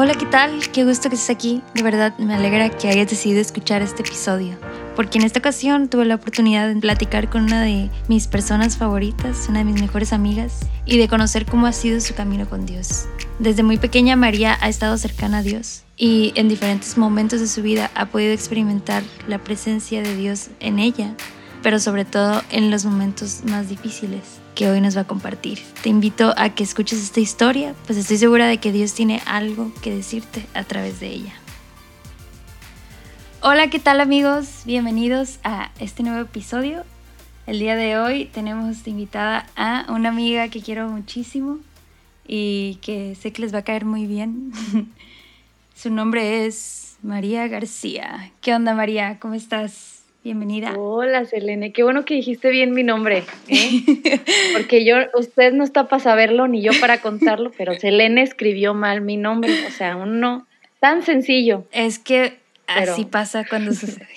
Hola, ¿qué tal? Qué gusto que estés aquí. De verdad, me alegra que hayas decidido escuchar este episodio. Porque en esta ocasión tuve la oportunidad de platicar con una de mis personas favoritas, una de mis mejores amigas, y de conocer cómo ha sido su camino con Dios. Desde muy pequeña María ha estado cercana a Dios y en diferentes momentos de su vida ha podido experimentar la presencia de Dios en ella, pero sobre todo en los momentos más difíciles que hoy nos va a compartir. Te invito a que escuches esta historia, pues estoy segura de que Dios tiene algo que decirte a través de ella. Hola, ¿qué tal amigos? Bienvenidos a este nuevo episodio. El día de hoy tenemos invitada a una amiga que quiero muchísimo y que sé que les va a caer muy bien. Su nombre es María García. ¿Qué onda María? ¿Cómo estás? Bienvenida. Hola, Selene. Qué bueno que dijiste bien mi nombre. ¿eh? Porque yo, usted no está para saberlo ni yo para contarlo, pero Selene escribió mal mi nombre. O sea, uno tan sencillo. Es que así pasa cuando sucede.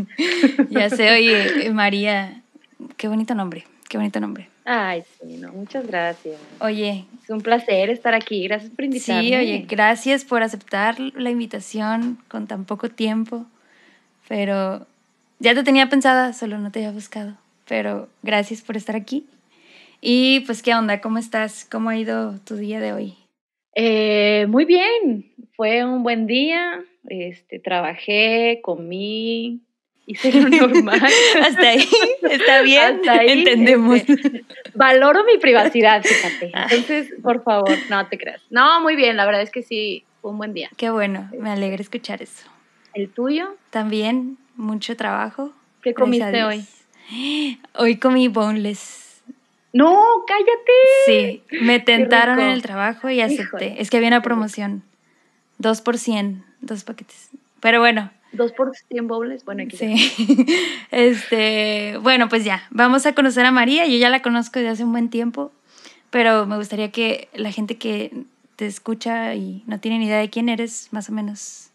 ya sé, oye, María, qué bonito nombre, qué bonito nombre. Ay, sí, no, muchas gracias. Oye. Es un placer estar aquí, gracias por invitarme. Sí, oye, gracias por aceptar la invitación con tan poco tiempo, pero ya te tenía pensada, solo no te había buscado. Pero gracias por estar aquí. Y pues, ¿qué onda? ¿Cómo estás? ¿Cómo ha ido tu día de hoy? Eh, muy bien. Fue un buen día. Este, trabajé, comí, hice lo normal. Hasta ahí, está bien, Hasta ahí, entendemos. Este, valoro mi privacidad, fíjate. Entonces, por favor, no te creas. No, muy bien, la verdad es que sí, fue un buen día. Qué bueno, me alegra escuchar eso. ¿El tuyo? También, mucho trabajo. ¿Qué comiste hoy? Hoy comí boneless. No, cállate. Sí, me tentaron en el trabajo y acepté. Es que había una promoción. Dos por cien, dos paquetes. Pero bueno. Dos por cien boneless, bueno, aquí. Sí. Este, bueno, pues ya, vamos a conocer a María. Yo ya la conozco desde hace un buen tiempo, pero me gustaría que la gente que te escucha y no tiene ni idea de quién eres, más o menos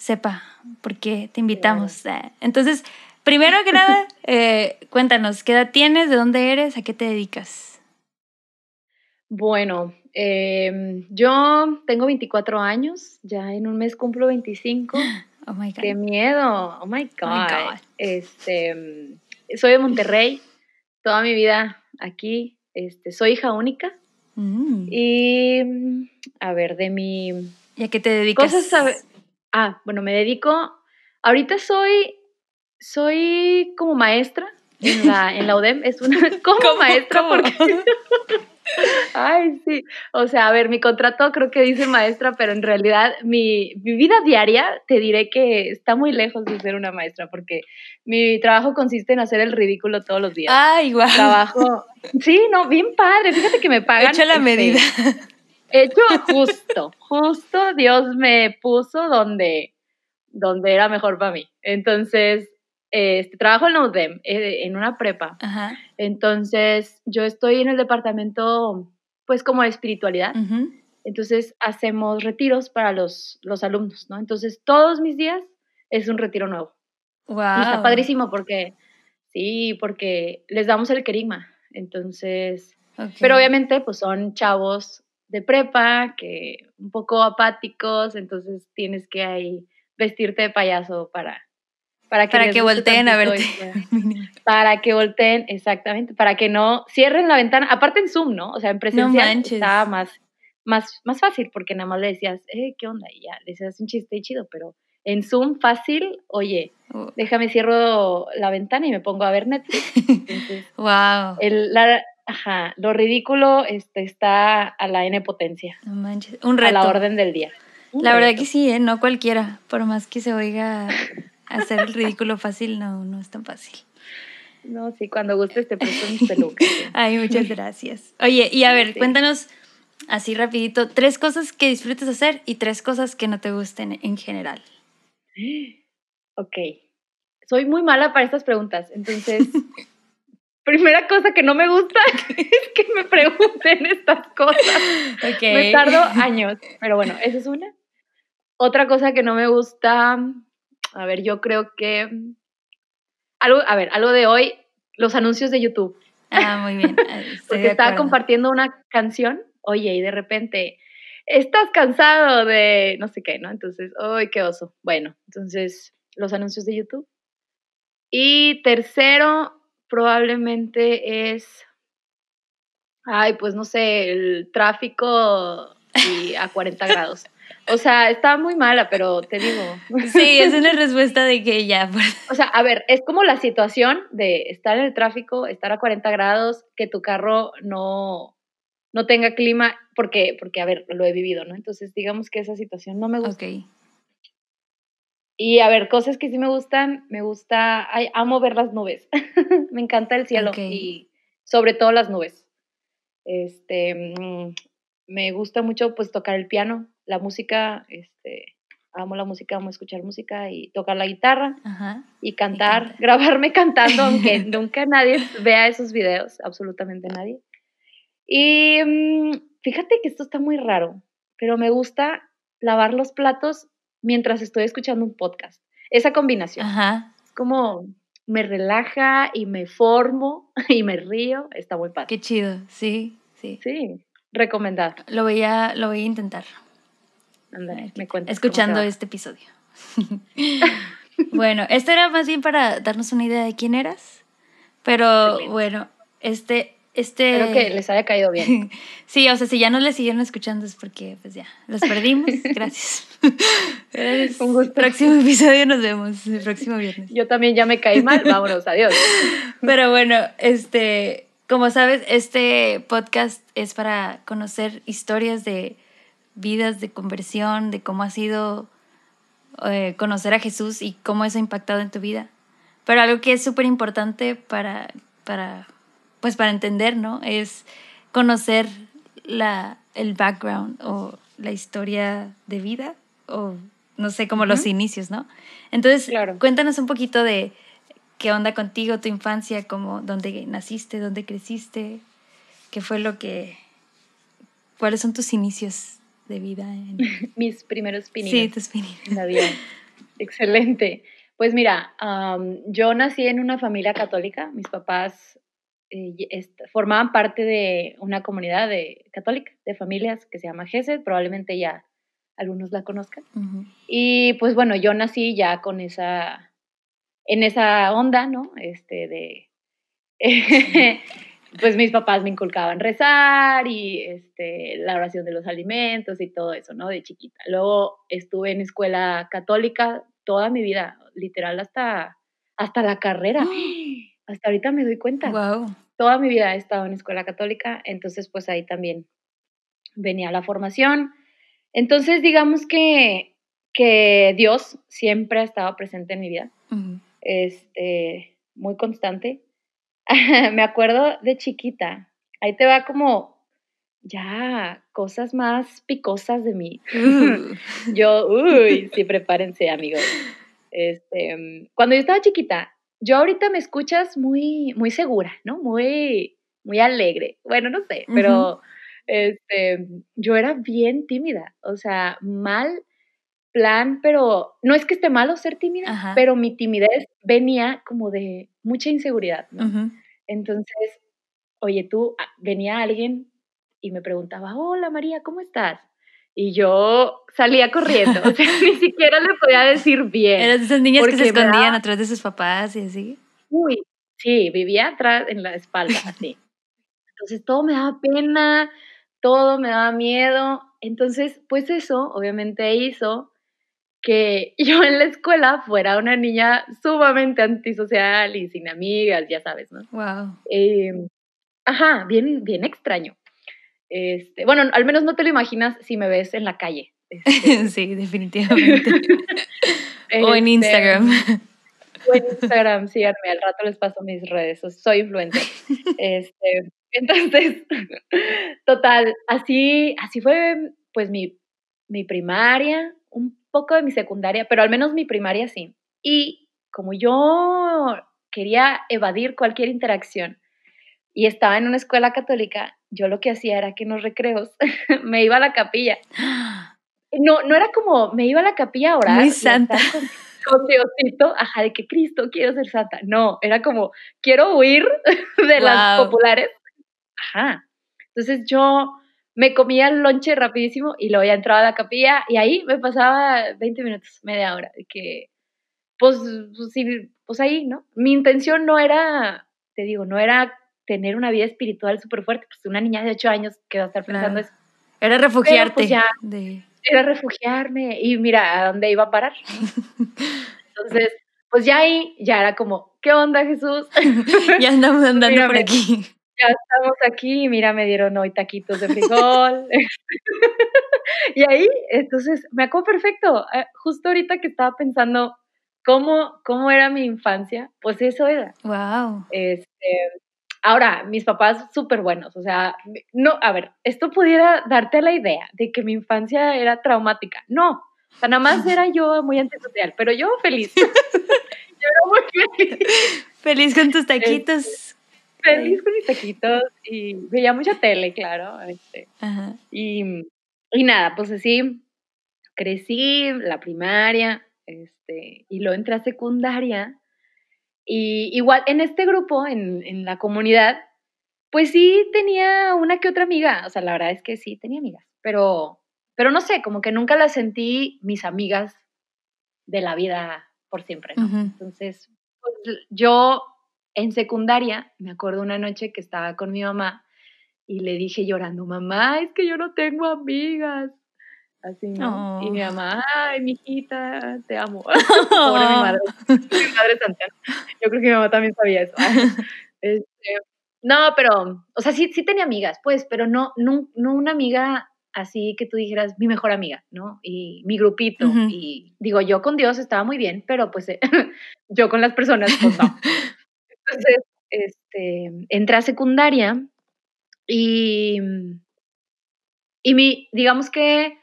sepa por qué te invitamos. Eh, entonces, primero que nada, eh, cuéntanos, ¿qué edad tienes? ¿De dónde eres? ¿A qué te dedicas? Bueno, em, yo tengo 24 años, ya en un mes cumplo 25. Oh my God. Qué miedo. Oh my God. Oh my God. Este, soy de Monterrey, toda mi vida aquí. Este, soy hija única. Mm. Y, a ver, de mi... ¿Y a qué te dedicas? Cosas, Ah, bueno, me dedico. Ahorita soy. Soy como maestra en la, en la UDEM. Es una. Como maestra porque. Ay, sí. O sea, a ver, mi contrato creo que dice maestra, pero en realidad mi, mi, vida diaria te diré que está muy lejos de ser una maestra, porque mi trabajo consiste en hacer el ridículo todos los días. Ay, guau. Trabajo. Sí, no, bien padre. Fíjate que me pagan. Hecho la este, medida. Hecho justo, justo Dios me puso donde, donde era mejor para mí. Entonces, este, trabajo en la UDEM, eh, en una prepa. Entonces, yo estoy en el departamento, pues, como de espiritualidad. Entonces, hacemos retiros para los, los alumnos, ¿no? Entonces, todos mis días es un retiro nuevo. Wow. está padrísimo porque, sí, porque les damos el querigma. Entonces, pero obviamente, pues son chavos de prepa, que un poco apáticos, entonces tienes que ahí vestirte de payaso para para que, para que volteen a verte. Para que volteen, exactamente, para que no cierren la ventana, aparte en Zoom, ¿no? O sea, en presencia estaba más, más, más fácil porque nada más le decías, eh, ¿qué onda? Y ya, le decías un chiste y chido, pero en Zoom fácil, oye, oh. déjame cierro la ventana y me pongo a ver Netflix. wow. El, la, Ajá, lo ridículo este, está a la N potencia. No manches, un reto. A la orden del día. la verdad que sí, ¿eh? no cualquiera, por más que se oiga hacer el ridículo fácil, no, no es tan fácil. No, sí, cuando gustes te presto mis pelucas. Ay, muchas gracias. Oye, y a ver, cuéntanos así rapidito, tres cosas que disfrutes hacer y tres cosas que no te gusten en general. Ok. Soy muy mala para estas preguntas, entonces primera cosa que no me gusta es que me pregunten estas cosas. Me tardo años, pero bueno, esa es una. Otra cosa que no me gusta, a ver, yo creo que algo, a ver, algo de hoy, los anuncios de YouTube. Ah, muy bien. Porque estaba compartiendo una canción, oye, y de repente estás cansado de no sé qué, ¿no? Entonces, ¡ay, qué oso! Bueno, entonces, los anuncios de YouTube. Y tercero, probablemente es, ay, pues no sé, el tráfico y a 40 grados. O sea, está muy mala, pero te digo. Sí, es una respuesta de que ya. O sea, a ver, es como la situación de estar en el tráfico, estar a 40 grados, que tu carro no, no tenga clima, porque, porque, a ver, lo he vivido, ¿no? Entonces, digamos que esa situación no me gusta. Ok. Y a ver, cosas que sí me gustan, me gusta, ay, amo ver las nubes. me encanta el cielo y sobre todo las nubes. Este, mm, me gusta mucho pues tocar el piano, la música, este, amo la música, amo escuchar música y tocar la guitarra y, cantar, grabarme cantando, aunque nunca nadie vea esos videos, absolutamente nadie. Y mm, fíjate que esto está muy raro, pero me gusta lavar los platos mientras estoy escuchando un podcast. Esa combinación. Es como me relaja y me formo y me río, está muy padre. Qué chido, sí, sí. Sí, recomendado. Lo voy a, lo voy a intentar. me cuentas. Escuchando este episodio. bueno, esto era más bien para darnos una idea de quién eras. Pero bueno, este, este... Espero que les haya caído bien. sí, o sea, si ya no les siguieron escuchando es porque pues ya, los perdimos. Gracias. Un gusto. Próximo episodio nos vemos el próximo viernes. Yo también ya me caí mal. Vámonos, adiós. Pero bueno, este, como sabes, este podcast es para conocer historias de vidas de conversión, de cómo ha sido eh, conocer a Jesús y cómo eso ha impactado en tu vida. Pero algo que es súper importante para, para, pues para entender, ¿no? Es conocer la, el background o la historia de vida o no sé, como los inicios, ¿no? Entonces, cuéntanos un poquito de qué onda contigo, tu infancia, como dónde naciste, dónde creciste, qué fue lo que, cuáles son tus inicios de vida. Mis primeros pininos. Sí, tus pininos. Excelente. Pues mira, yo nací en una familia católica. Mis papás eh, formaban parte de una comunidad de, católica de familias que se llama GESED. Probablemente ya algunos la conozcan. Y pues bueno, yo nací ya con esa en esa onda, ¿no? Este de pues mis papás me inculcaban rezar y este la oración de los alimentos y todo eso, ¿no? De chiquita. Luego estuve en escuela católica toda mi vida, literal hasta hasta la carrera. Hasta ahorita me doy cuenta. Wow. Toda mi vida he estado en escuela católica, entonces pues ahí también venía la formación. Entonces digamos que, que Dios siempre ha estado presente en mi vida este, muy constante. me acuerdo de chiquita, ahí te va como ya cosas más picosas de mí. Uh. yo, uy, sí, prepárense, amigos. Este, cuando yo estaba chiquita, yo ahorita me escuchas muy, muy segura, ¿no? Muy, muy alegre. Bueno, no sé, pero este, yo era bien tímida, o sea, mal plan, pero no es que esté malo ser tímida, pero mi timidez venía como de mucha inseguridad, ¿no? Entonces, oye, tú, ah, venía alguien y me preguntaba, hola María, ¿cómo estás? Y yo salía corriendo, o sea, ni siquiera le podía decir bien. Eras de esas niñas que se escondían atrás de sus papás y así. Uy, sí, vivía atrás en la espalda, así. Entonces todo me daba pena, todo me daba miedo. Entonces, pues eso obviamente hizo que yo en la escuela fuera una niña sumamente antisocial y sin amigas, ya sabes, ¿no? Wow. Em, ajá, bien, bien extraño. Este, bueno, al menos no te lo imaginas si me ves en la calle. Este, sí, definitivamente. o en este, Instagram. O en Instagram, síganme, al rato les paso mis redes, soy influencer. Este, entonces, total, así, así fue pues mi, mi primaria, un poco de mi secundaria, pero al menos mi primaria sí. Y como yo quería evadir cualquier interacción y estaba en una escuela católica, yo lo que hacía era que en los recreos me iba a la capilla. No, no era como me iba a la capilla a orar. Muy santa. Con, Diosito, ajá, de que Cristo quiero ser santa. No, era como quiero huir de las populares. Ajá. Entonces yo me comía el lonche rapidísimo y luego ya entraba a la capilla y ahí me pasaba 20 minutos, media hora, de que, pues, pues, pues ahí, ¿no? Mi intención no era, te digo, no era tener una vida espiritual súper fuerte, pues una niña de 8 años que va a estar pensando eso. Era pues, refugiarte. Era refugiarme y mira a dónde iba a parar. Entonces, pues ya ahí, ya era como, ¿qué onda Jesús? ya andamos andando por aquí ya estamos aquí, mira, me dieron hoy taquitos de frijol. y ahí, entonces, me acuerdo perfecto. Eh, justo ahorita que estaba pensando cómo, cómo era mi infancia, pues eso era. Wow. Este, ahora, mis papás súper buenos, o sea, no, a ver, esto pudiera darte la idea de que mi infancia era traumática. No, o sea, nada más era yo muy antisocial, pero yo feliz. yo era muy feliz. Feliz con tus taquitos feliz con mis taquitos y veía mucha tele, claro. Este, Y, y nada, pues así crecí la primaria este, y luego entré a secundaria. Y igual en este grupo, en, en la comunidad, pues sí tenía una que otra amiga. O sea, la verdad es que sí tenía amigas, pero, pero no sé, como que nunca las sentí mis amigas de la vida por siempre, ¿no? Entonces, pues, yo en secundaria, me acuerdo una noche que estaba con mi mamá y le dije llorando, mamá, es que yo no tengo amigas. Así, ¿no? Y mi mamá, ay, mijita, te amo. Pobre mi madre. mi madre. Yo creo que mi mamá también sabía eso. Este, no, pero, o sea, sí, sí tenía amigas, pues, pero no, no, no una amiga así que tú dijeras mi mejor amiga, ¿no? Y mi grupito. Y digo, yo con Dios estaba muy bien, pero pues yo con las personas, pues no. Entonces, este, entré a secundaria y, y mi, digamos que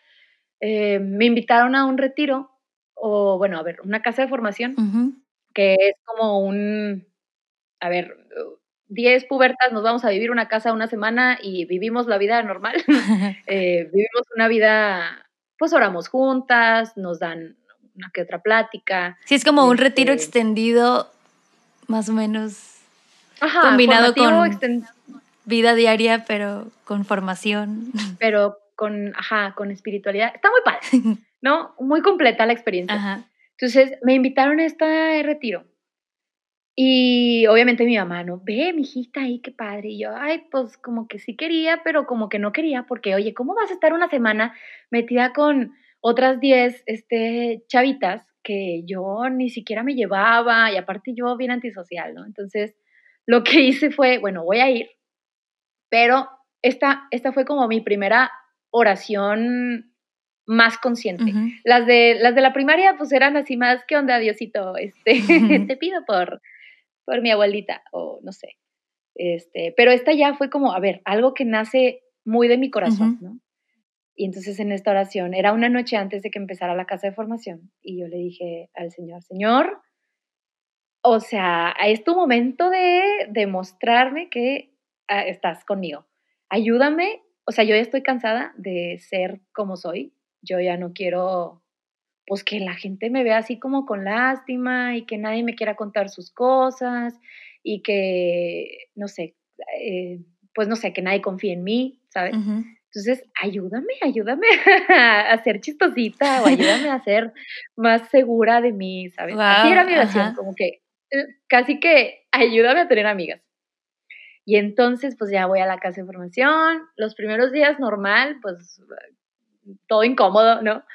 eh, me invitaron a un retiro, o bueno, a ver, una casa de formación, que es como un, a ver, 10 pubertas, nos vamos a vivir una casa una semana y vivimos la vida normal. Eh, vivimos una vida, pues oramos juntas, nos dan una que otra plática. Sí, es como un retiro este extendido más o menos combinado con vida diaria, pero con formación. Pero con, ajá, con espiritualidad. Está muy padre, ¿no? Muy completa la experiencia. Entonces me invitaron a este retiro. Y obviamente mi mamá, ¿no? Ve, mi hijita ahí, qué padre. Y yo, ay, pues como que sí quería, pero como que no quería, porque, oye, ¿cómo vas a estar una semana metida con otras 10 este, chavitas que yo ni siquiera me llevaba y aparte yo bien antisocial, ¿no? Entonces, lo que hice fue, bueno, voy a ir, pero esta, esta fue como mi primera oración más consciente. las, de, las de la primaria pues eran así más, ¿qué onda, Diosito? Este, te pido por, por mi abuelita o no sé. Este, pero esta ya fue como, a ver, algo que nace muy de mi corazón, ¿no? Y entonces en esta oración, era una noche antes de que empezara la casa de formación, y yo le dije al Señor, Señor, o sea, es tu momento de demostrarme que ah, estás conmigo. Ayúdame, o sea, yo ya estoy cansada de ser como soy, yo ya no quiero, pues que la gente me vea así como con lástima y que nadie me quiera contar sus cosas y que, no sé, eh, pues no sé, que nadie confíe en mí, ¿sabes? Entonces, ayúdame, ayúdame a ser chistosita o ayúdame a ser más segura de mí, ¿sabes? Así era mi oración, como que eh, casi que ayúdame a tener amigas. Y entonces, pues ya voy a la casa de formación. Los primeros días normal, pues todo incómodo, ¿no?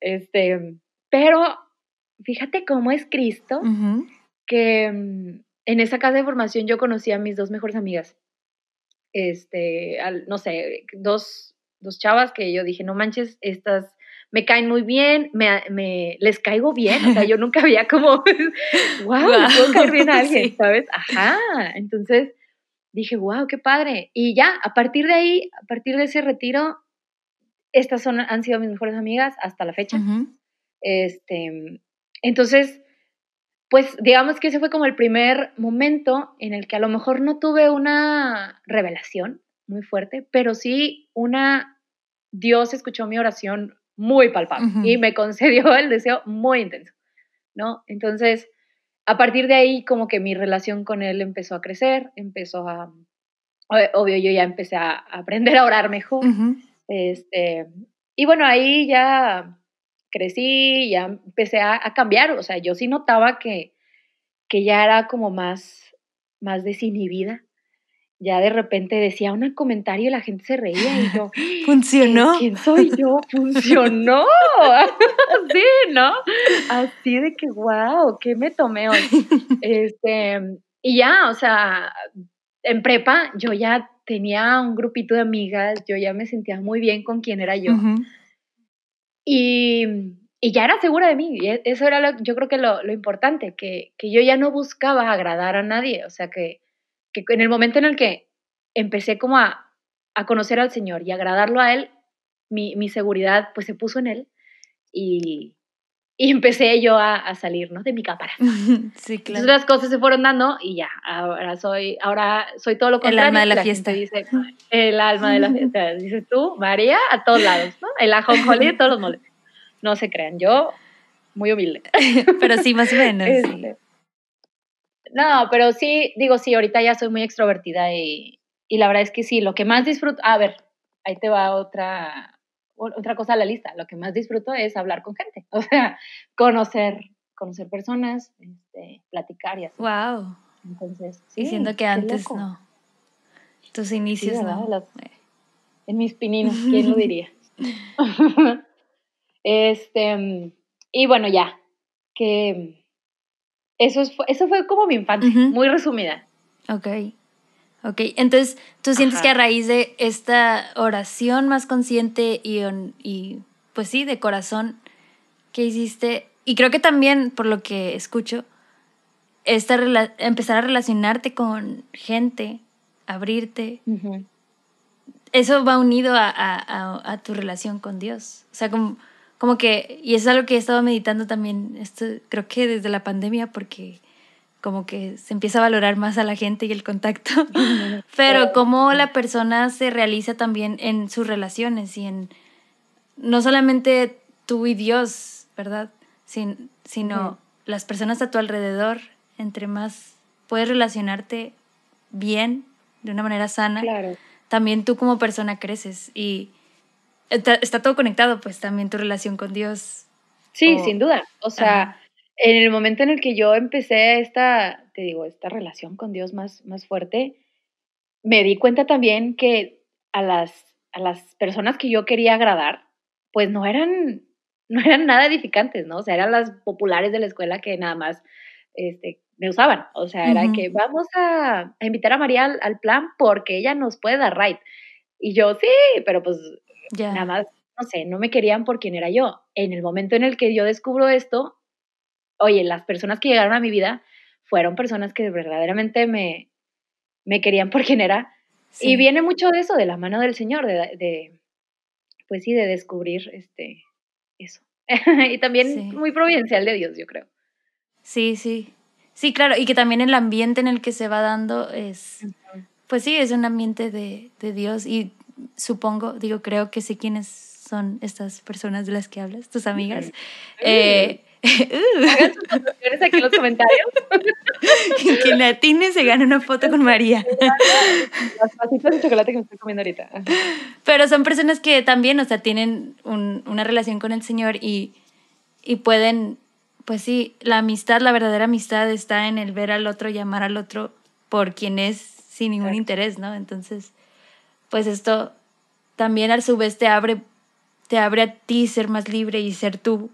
Este, pero fíjate cómo es Cristo, que mm, en esa casa de formación yo conocí a mis dos mejores amigas. Este, no sé, dos dos chavas que yo dije, no manches, estas me caen muy bien, me, me les caigo bien, o sea, yo nunca había como, wow, puedo caer bien a alguien, ¿sabes? Ajá, entonces dije, wow, qué padre. Y ya, a partir de ahí, a partir de ese retiro, estas son, han sido mis mejores amigas hasta la fecha. Este, entonces, pues digamos que ese fue como el primer momento en el que a lo mejor no tuve una revelación muy fuerte, pero sí una Dios escuchó mi oración muy palpable y me concedió el deseo muy intenso, ¿no? Entonces, a partir de ahí, como que mi relación con Él empezó a crecer, empezó a, obvio yo ya empecé a aprender a orar mejor. Este, y bueno, ahí ya crecí, ya empecé a, cambiar, o sea, yo sí notaba que, que ya era como más, más desinhibida. Ya de repente decía un comentario y la gente se reía y yo, ¿funcionó? ¿Quién soy yo? ¡Funcionó! sí, ¿no? Así de que, wow, ¿qué me tomé hoy? Este, y ya, o sea, en prepa yo ya tenía un grupito de amigas, yo ya me sentía muy bien con quién era yo. y, y, ya era segura de mí. Y e, eso era, lo, yo creo que lo, lo importante, que, que, yo ya no buscaba agradar a nadie. O sea, que, que en el momento en el que empecé como a, a conocer al Señor y agradarlo a Él, mi, mi, seguridad pues se puso en Él. Y, y empecé yo a, salir, ¿no? De mi cámara. Sí, claro. Entonces las cosas se fueron dando y ya, ahora soy, ahora soy todo lo contrario. El alma de la, fiesta. Dice, el alma de la fiesta. Dices tú, María, a todos lados, ¿no? El ajonjolí de todos los moles. No se crean, yo muy humilde. pero sí, más o menos. Este, no, pero sí, digo, sí, ahorita ya soy muy extrovertida y, y la verdad es que sí, lo que más disfruto, a ver, ahí te va otra, otra cosa a la lista, lo que más disfruto es hablar con gente, o sea, conocer, conocer personas, este, platicar y así. Wow. Entonces, sí, Diciendo que antes no. Tus inicios no. en mis pininos, ¿quién lo diría? este, y bueno, ya, que eso, fue, eso fue como mi infancia, muy resumida. Ok. Ok, entonces tú sientes que a raíz de esta oración más consciente y, y pues sí, de corazón que hiciste, y creo que también por lo que escucho, esta empezar a relacionarte con gente, abrirte, eso va unido a, a, a, tu relación con Dios. O sea, como, como que, y es algo que he estado meditando también, esto, creo que desde la pandemia, porque como que se empieza a valorar más a la gente y el contacto, pero cómo la persona se realiza también en sus relaciones y en no solamente tú y Dios, ¿verdad? Sin, sino las personas a tu alrededor, entre más puedes relacionarte bien, de una manera sana, también tú como persona creces y está, todo conectado, pues también tu relación con Dios. Sí, sin duda. O sea, en el momento en el que yo empecé esta, te digo, esta relación con Dios más, más fuerte, me di cuenta también que a las, a las personas que yo quería agradar, pues no eran, no eran nada edificantes, ¿no? O sea, eran las populares de la escuela que nada más este, me usaban. O sea, era que vamos a, invitar a María al, plan porque ella nos puede dar right. Y yo, sí, pero pues nada más, no sé, no me querían por quien era yo. En el momento en el que yo descubro esto, oye, las personas que llegaron a mi vida fueron personas que verdaderamente me, me querían por quien era. Y viene mucho de eso, de la mano del Señor, de, pues sí, de descubrir este, eso. y también muy providencial de Dios, yo creo. Sí, sí. Sí, claro, y que también el ambiente en el que se va dando es, pues sí, es un ambiente de, de Dios y supongo, digo, creo que sé quiénes son estas personas de las que hablas, tus amigas. Eh, Hagan sus aquí en los comentarios. Quien le atine se gana una foto con María. Las pasitas de chocolate que me estoy comiendo ahorita. Pero son personas que también, o sea, tienen un, una relación con el Señor y, y pueden, pues sí, la amistad, la verdadera amistad está en el ver al otro, llamar al otro por quien es sin ningún interés, ¿no? Entonces, pues esto también a su vez te abre, te abre a ti ser más libre y ser tú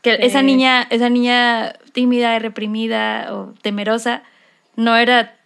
que esa niña, esa niña tímida y reprimida o temerosa no era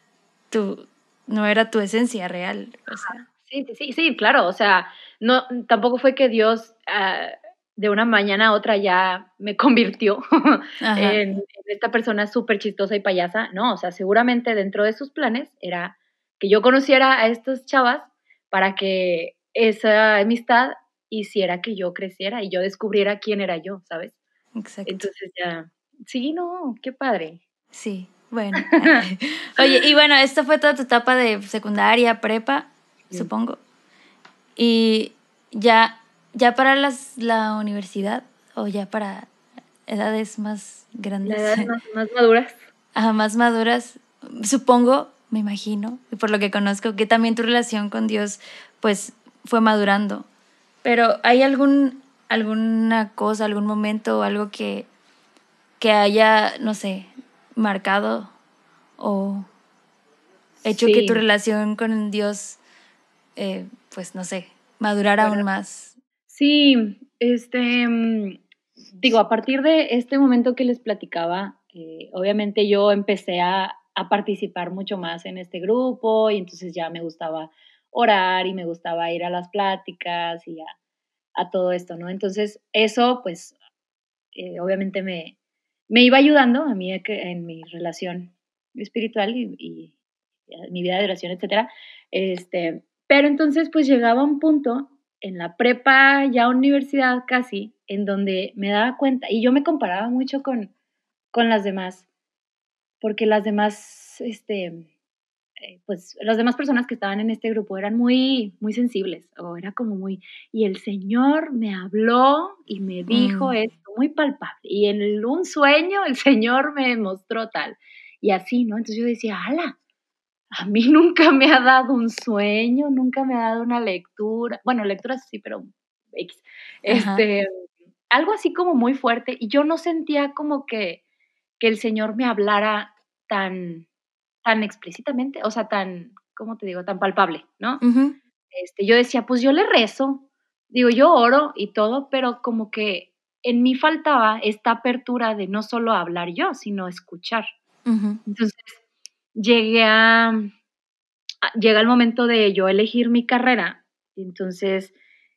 tu, no era tu esencia real. O sea. Sí, sí, sí, claro. O sea, no, tampoco fue que Dios ah, de una mañana a otra ya me convirtió en, esta persona súper chistosa y payasa. No, o sea, seguramente dentro de sus planes era que yo conociera a estas chavas para que esa amistad hiciera que yo creciera y yo descubriera quién era yo, ¿sabes? Exacto. Entonces ya, sí, no, qué padre. Sí, bueno. Oye, y bueno, esta fue toda tu etapa de secundaria, prepa, supongo. Y ya, ya para las, la universidad o ya para edades más grandes. Edades más, más maduras. Ajá, más maduras. Supongo me imagino, y por lo que conozco, que también tu relación con Dios pues fue madurando. Pero ¿hay algún, alguna cosa, algún momento o algo que, que haya, no sé, marcado o hecho que tu relación con Dios, eh, pues no sé, madurara aún más? Sí, este, digo, a partir de este momento que les platicaba, eh, obviamente yo empecé a, a, participar mucho más en este grupo y entonces ya me gustaba orar y me gustaba ir a las pláticas y a, todo esto, ¿no? Entonces eso, pues, eh, obviamente me, me iba ayudando a mí en mi relación espiritual y, y, mi vida de oración, etcétera. Este, pero entonces, pues llegaba un punto en la prepa, ya universidad casi, en donde me daba cuenta, y yo me comparaba mucho con, con las demás, porque las demás, este, eh, pues las demás personas que estaban en este grupo eran muy, muy sensibles, o era como muy, y el Señor me habló y me dijo mm. esto, muy palpable, y en un sueño el Señor me mostró tal, y así, ¿no? Entonces yo decía, ala, a mí nunca me ha dado un sueño, nunca me ha dado una lectura, bueno, lecturas sí, pero este, algo así como muy fuerte, y yo no sentía como que, que el Señor me hablara tan, tan explícitamente, o sea, tan, ¿cómo te digo?, tan palpable, ¿no? este, yo decía, pues yo le rezo, digo, yo oro y todo, pero como que en mí faltaba esta apertura de no solo hablar yo, sino escuchar. Entonces, llegué a, llega el momento de yo elegir mi carrera, entonces,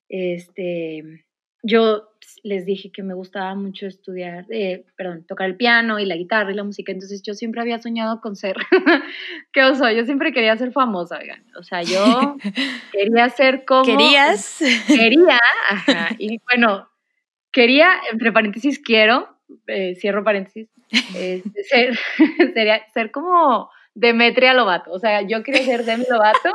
este, yo les dije que me gustaba mucho estudiar, eh, perdón, tocar el piano y la guitarra y la música, entonces yo siempre había soñado con ser, ¿qué oso? Yo siempre quería ser famosa, oigan, o sea, yo quería ser como... ¿Querías? Quería, ajá, y bueno, quería, entre paréntesis, quiero, eh, cierro paréntesis, este, ser, sería ser como Demetria Lobato. O sea, yo quería ser Demi Lovato.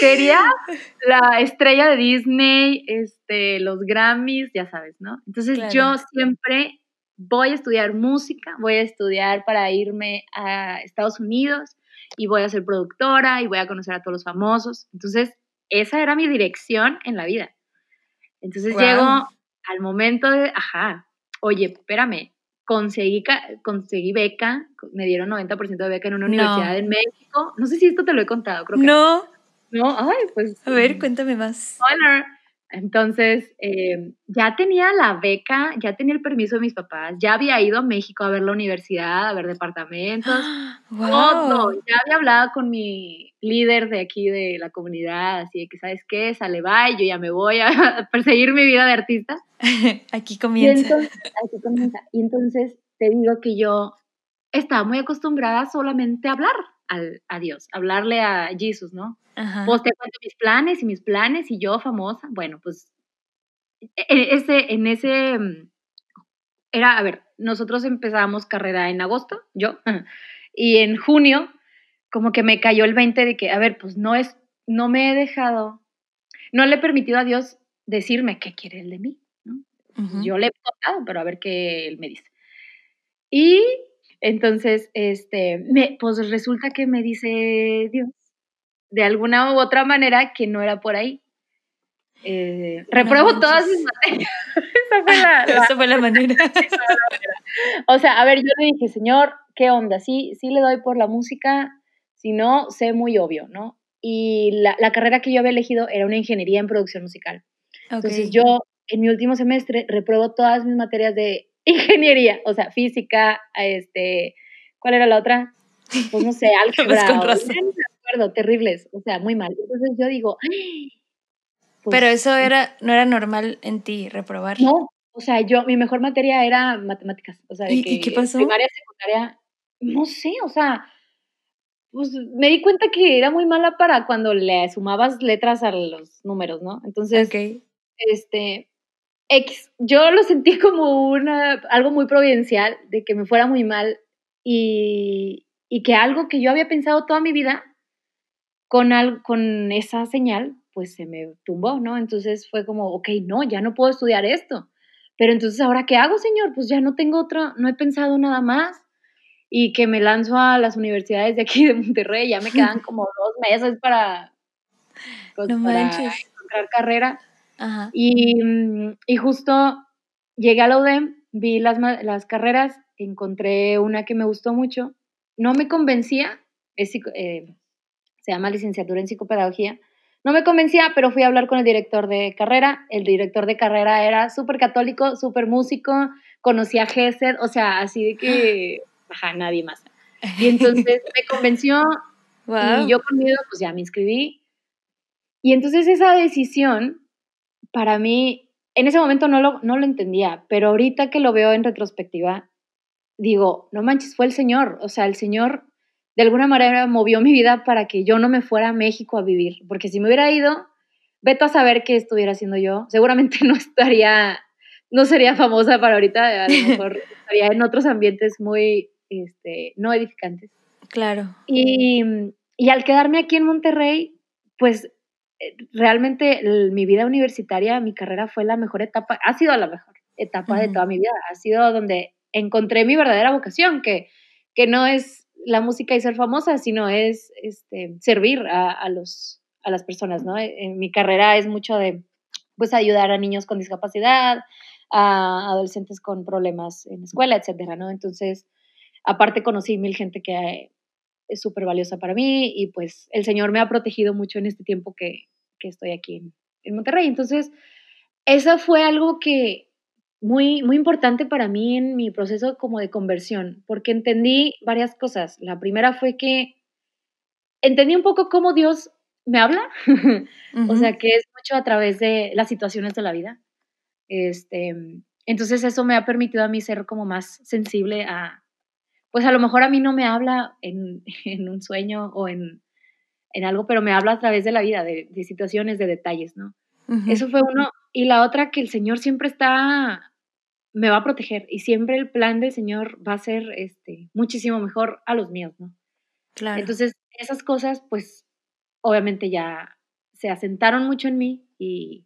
Quería la estrella de Disney, este, los Grammys, ya sabes, ¿no? Entonces yo siempre voy a estudiar música, voy a estudiar para irme a Estados Unidos y voy a ser productora y voy a conocer a todos los famosos. Entonces, esa era mi dirección en la vida. Entonces llego al momento de, ajá, oye, espérame, conseguí, conseguí beca, me dieron 90% de beca en una universidad en México. No sé si esto te lo he contado, creo que. No. No, ay, pues. A ver, cuéntame más. Entonces, eh, ya tenía la beca, ya tenía el permiso de mis papás, ya había ido a México a ver la universidad, a ver departamentos, todo. Ya había hablado con mi líder de aquí de la comunidad, así de que, ¿sabes qué? Sale, va, yo ya me voy a perseguir mi vida de artista. aquí comienza. aquí comienza. Y entonces te digo que yo estaba muy acostumbrada solamente a hablar al, a Dios, hablarle a Jesús, ¿no? Pues te cuento mis planes y mis planes y yo famosa. Bueno, pues e, e, ese, en ese, mm, era, a ver, nosotros empezamos carrera en agosto, yo, y en junio como que me cayó el 20 de que, a ver, pues no es, no me he dejado, no le he permitido a Dios decirme qué quiere él de mí, ¿no? Yo le he contado, pero a ver qué él me dice. Y entonces, este, me, pues resulta que me dice Dios, de alguna u otra manera, que no era por ahí. Eh, repruebo todas mis materias. esa, fue la, esa fue la manera. o sea, a ver, yo le dije, Señor, ¿qué onda? Sí, sí le doy por la música, si no, sé muy obvio, ¿no? Y la, la, carrera que yo había elegido era una ingeniería en producción musical. Entonces yo en mi último semestre repruebo todas mis materias de ingeniería, o sea, física, este, ¿cuál era la otra? Pues no sé, álgebra, no me acuerdo, terribles, o sea, muy mal. Entonces yo digo, pues pero eso era, no era normal en ti reprobar. No, o sea, yo, mi mejor materia era matemáticas, o sea, de ¿Y, qué pasó? Primaria, secundaria, no sé, o sea, pues me di cuenta que era muy mala para cuando le sumabas letras a los números, ¿no? Entonces, este, X, yo lo sentí como una, algo muy providencial, de que me fuera muy mal y, y que algo que yo había pensado toda mi vida, con, al, con esa señal, pues se me tumbó, ¿no? Entonces fue como, ok, no, ya no puedo estudiar esto. Pero entonces, ¿ahora qué hago, señor? Pues ya no tengo otra, no he pensado nada más. y que me lanzo a las universidades de aquí de Monterrey, ya me quedan como dos meses para, pues, encontrar carrera. Y, y, justo llegué a la UDEM, vi las, las carreras, encontré una que me gustó mucho, no me convencía, es, eh, se llama licenciatura en psicopedagogía, no me convencía, pero fui a hablar con el director de carrera. El director de carrera era súper católico, súper músico, conocía a Gesed, o sea, así de que, ajá, nadie más. Y entonces me convenció y yo conmigo, pues ya me inscribí. Y entonces esa decisión, para mí, en ese momento no lo, no lo entendía, pero ahorita que lo veo en retrospectiva, digo, no manches, fue el Señor. O sea, el Señor de alguna manera movió mi vida para que yo no me fuera a México a vivir, porque si me hubiera ido, veto a saber qué estuviera haciendo yo, seguramente no estaría, no sería famosa para ahorita, a lo mejor estaría en otros ambientes muy, este, no edificantes. Claro. Y, y al quedarme aquí en Monterrey, pues eh, realmente mi vida universitaria, mi carrera fue la mejor etapa, ha sido la mejor etapa de toda mi vida, ha sido donde encontré mi verdadera vocación, que, que no es la música y ser famosa, sino es este, servir a, los, a las personas, ¿no? En mi carrera es mucho de, pues, ayudar a niños con discapacidad, a adolescentes con problemas en escuela, etcétera, ¿no? Entonces, aparte conocí mil gente que es súper valiosa para mí y pues el Señor me ha protegido mucho en este tiempo que, estoy aquí en, en Monterrey. Entonces, eso fue algo que, muy, muy importante para mí en mi proceso como de conversión, porque entendí varias cosas. La primera fue que entendí un poco cómo Dios me habla, o sea, que es mucho a través de las situaciones de la vida. Este, entonces eso me ha permitido a mí ser como más sensible a, pues a lo mejor a mí no me habla en, en un sueño o en, en, algo, pero me habla a través de la vida, de, de situaciones, de detalles, ¿no? Eso fue uno. Y la otra, que el Señor siempre está, me va a proteger y siempre el plan del Señor va a ser este, muchísimo mejor a los míos, ¿no? Claro. Entonces, esas cosas, pues, obviamente ya se asentaron mucho en mí y,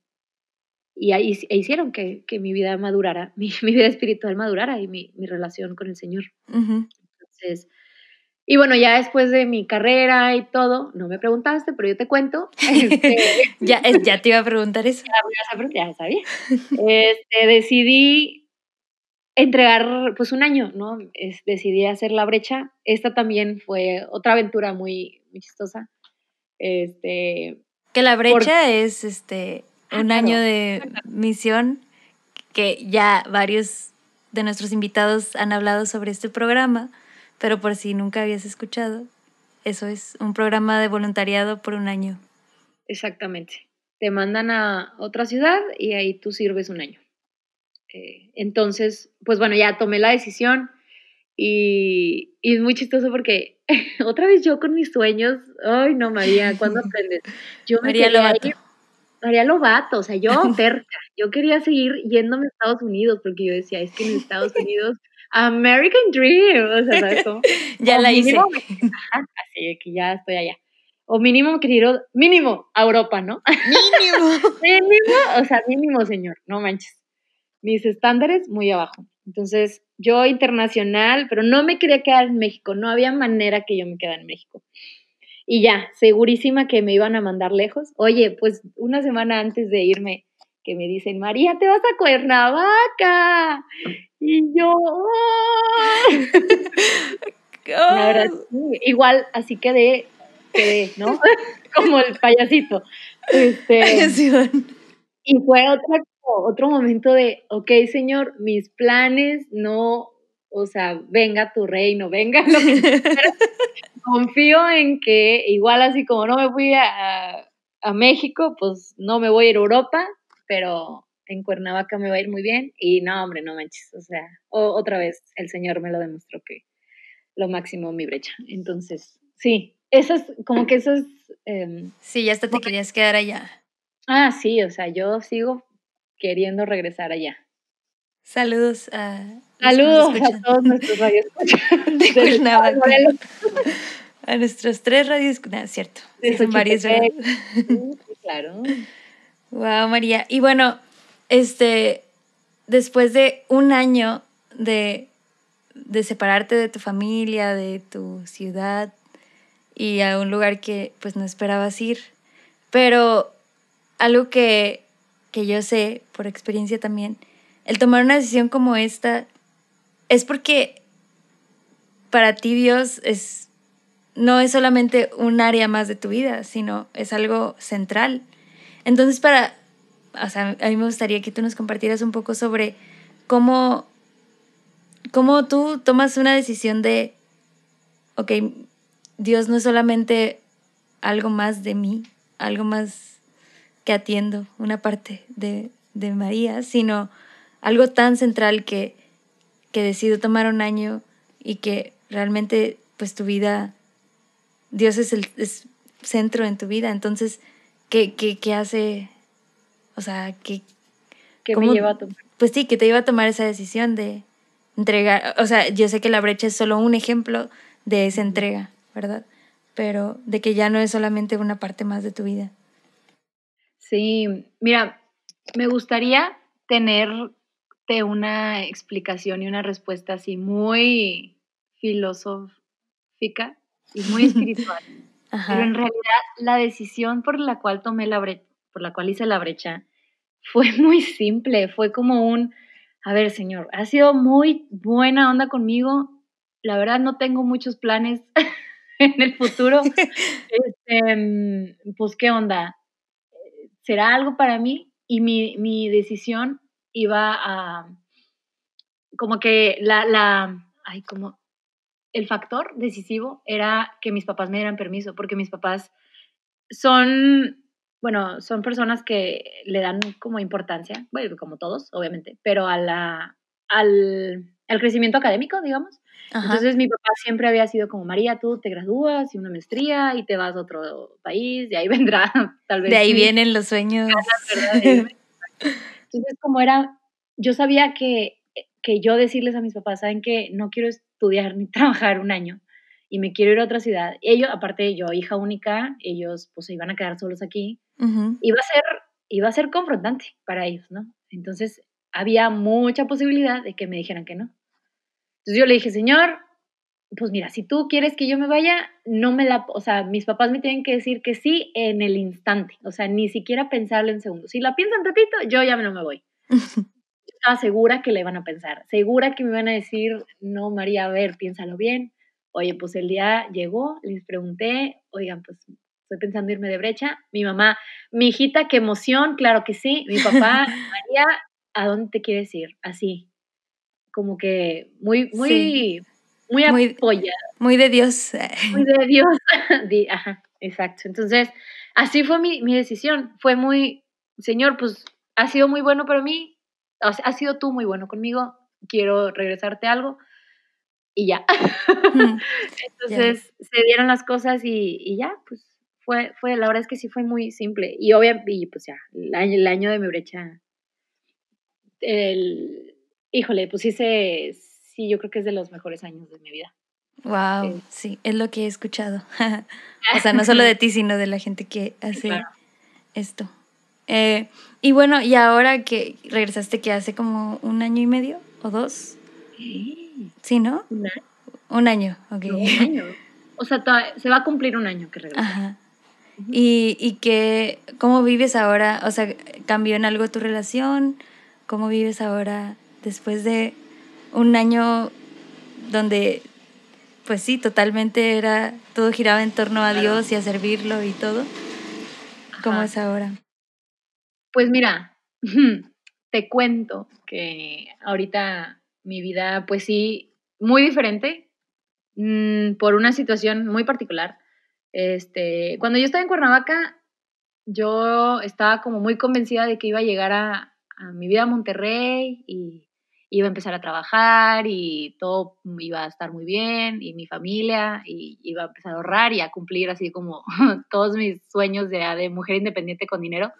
y ahí, e hicieron que, que, mi vida madurara, mi, mi, vida espiritual madurara y mi, mi relación con el Señor. Entonces, y bueno, ya después de mi carrera y todo, no me preguntaste, pero yo te cuento. Este, ya, ya te iba a preguntar eso. Ya, ya sabía. Este, decidí entregar pues un año, ¿no? decidí hacer la brecha. Esta también fue otra aventura muy, muy chistosa. Este, que la brecha es este ah, un año de misión que ya varios de nuestros invitados han hablado sobre este programa pero por si nunca habías escuchado, eso es un programa de voluntariado por un año. Exactamente. Te mandan a otra ciudad y ahí tú sirves un año. Eh, entonces, pues bueno, ya tomé la decisión y, y, es muy chistoso porque otra vez yo con mis sueños, ay no María, ¿cuándo aprendes? Yo me María Lobato. María Lobato, o sea, yo cerca, yo quería seguir yéndome a Estados Unidos porque yo decía, es que en Estados Unidos American Dream, o sea, ¿sabes cómo? ya la hice. así que ya estoy allá. O mínimo quiero, mínimo a Europa, ¿no? Mínimo. mínimo, o sea, mínimo, señor, no manches. Mis estándares muy abajo. Entonces, yo internacional, pero no me quería quedar en México, no había manera que yo me quedara en México. Y ya, segurísima que me iban a mandar lejos. Oye, pues una semana antes de irme, que me dicen, María, te vas a Cuernavaca. Y yo, igual, así quedé, quedé, ¿no? Como el payasito. Este, y fue otro, otro momento de, ok, señor, mis planes no, o sea, venga tu reino, venga lo que Confío en que igual así como no me fui a, a México, pues no me voy a ir a Europa, pero en Cuernavaca me va a ir muy bien y no, hombre, no manches, o sea, otra vez el Señor me lo demostró que lo máximo mi brecha. Entonces, sí, eso es como que eso es... Em, sí, ya hasta te querías quedar allá. Ah, sí, o sea, yo sigo queriendo regresar allá. Saludos a... Saludos a todos nuestros radios de Cuernavaca. a nuestros tres radios, no, es cierto, son varios. Sí, claro. Wow, María. Y bueno, este, después de un año de, de separarte de tu familia, de tu ciudad y a un lugar que pues no esperabas ir. Pero algo que, que yo sé por experiencia también, el tomar una decisión como esta es porque para ti Dios es no es solamente un área más de tu vida, sino es algo central. Entonces, para, o sea, a mí me gustaría que tú nos compartieras un poco sobre cómo, cómo tú tomas una decisión de, ok, Dios no es solamente algo más de mí, algo más que atiendo, una parte de, de María, sino algo tan central que, que decido tomar un año y que realmente pues tu vida, Dios es el centro en tu vida. Entonces, ¿qué, qué, qué hace? O sea, ¿qué, ¿Qué me lleva a tomar? Pues sí, que te iba a tomar esa decisión de entregar. O sea, yo sé que la brecha es solo un ejemplo de esa entrega, ¿verdad? Pero de que ya no es solamente una parte más de tu vida. Sí, mira, me gustaría tenerte una explicación y una respuesta así muy filosófica y muy espiritual. Pero en realidad la decisión por la cual tomé la brecha, por la cual hice la brecha, fue muy simple, fue como un, a ver, señor, ha sido muy buena onda conmigo, la verdad no tengo muchos planes en el futuro, este, mm, pues qué onda, ¿será algo para mí? Y mi, mi decisión iba a, como que la, la, ay, como, el factor decisivo era que mis papás me dieran permiso, porque mis papás son, bueno, son personas que le dan como importancia, bueno, como todos, obviamente, pero a la, al, al crecimiento académico, digamos. Entonces mi papá siempre había sido como, María, tú te gradúas y una maestría y te vas a otro país, y ahí vendrá tal vez. De ahí vienen los sueños. Entonces como era, yo sabía que, que yo decirles a mis papás, saben que no quiero estudiar ni trabajar un año y me quiero ir a otra ciudad. Ellos, aparte yo, hija única, ellos pues se iban a quedar solos aquí. Iba a ser, iba a ser confrontante para ellos, ¿no? Entonces había mucha posibilidad de que me dijeran que no. Entonces yo le dije, señor, pues mira, si tú quieres que yo me vaya, no me la, o sea, mis papás me tienen que decir que sí en el instante, o sea, ni siquiera pensarlo en segundos. Si la piensan tantito, yo ya no me voy. estaba segura que le iban a pensar, segura que me iban a decir, no, María, a ver, piénsalo bien. Oye, pues el día llegó, les pregunté, oigan, pues estoy pensando irme de brecha. Mi mamá, mi hijita, qué emoción, claro que sí. Mi papá, María, ¿a dónde te quieres ir? Así, como que muy, muy, muy apoyada. Muy de Dios. Muy de Dios. Ajá, exacto. Entonces, así fue mi, mi decisión. Fue muy, Señor, pues ha sido muy bueno para mí, has sido tú muy bueno conmigo, quiero regresarte algo y ya. Entonces se dieron las cosas y, ya, pues fue, fue, la verdad es que sí fue muy simple. Y obviamente, y pues ya, el año, el año de mi brecha, el, híjole, pues se, sí, yo creo que es de los mejores años de mi vida. Wow, sí, es lo que he escuchado. o sea, no solo de ti, sino de la gente que hace esto. Eh, y bueno, y ahora que regresaste, que hace como un año y medio o dos. Sí, ¿no? Un año. Un año, ok. un año. O sea, se va a cumplir un año que regresé. Ajá. ¿Y, y que, cómo vives ahora? O sea, ¿cambió en algo tu relación? ¿Cómo vives ahora después de un año donde, pues sí, totalmente era, todo giraba en torno a Dios y a servirlo y todo? ¿Cómo es ahora? Pues mira, te cuento que ahorita mi vida, pues sí, muy diferente mm, por una situación muy particular. Este, cuando yo estaba en Cuernavaca, yo estaba como muy convencida de que iba a llegar a, mi vida a Monterrey y iba a empezar a trabajar y todo iba a estar muy bien y mi familia y iba a empezar a ahorrar y a cumplir así como todos mis sueños de, de mujer independiente con dinero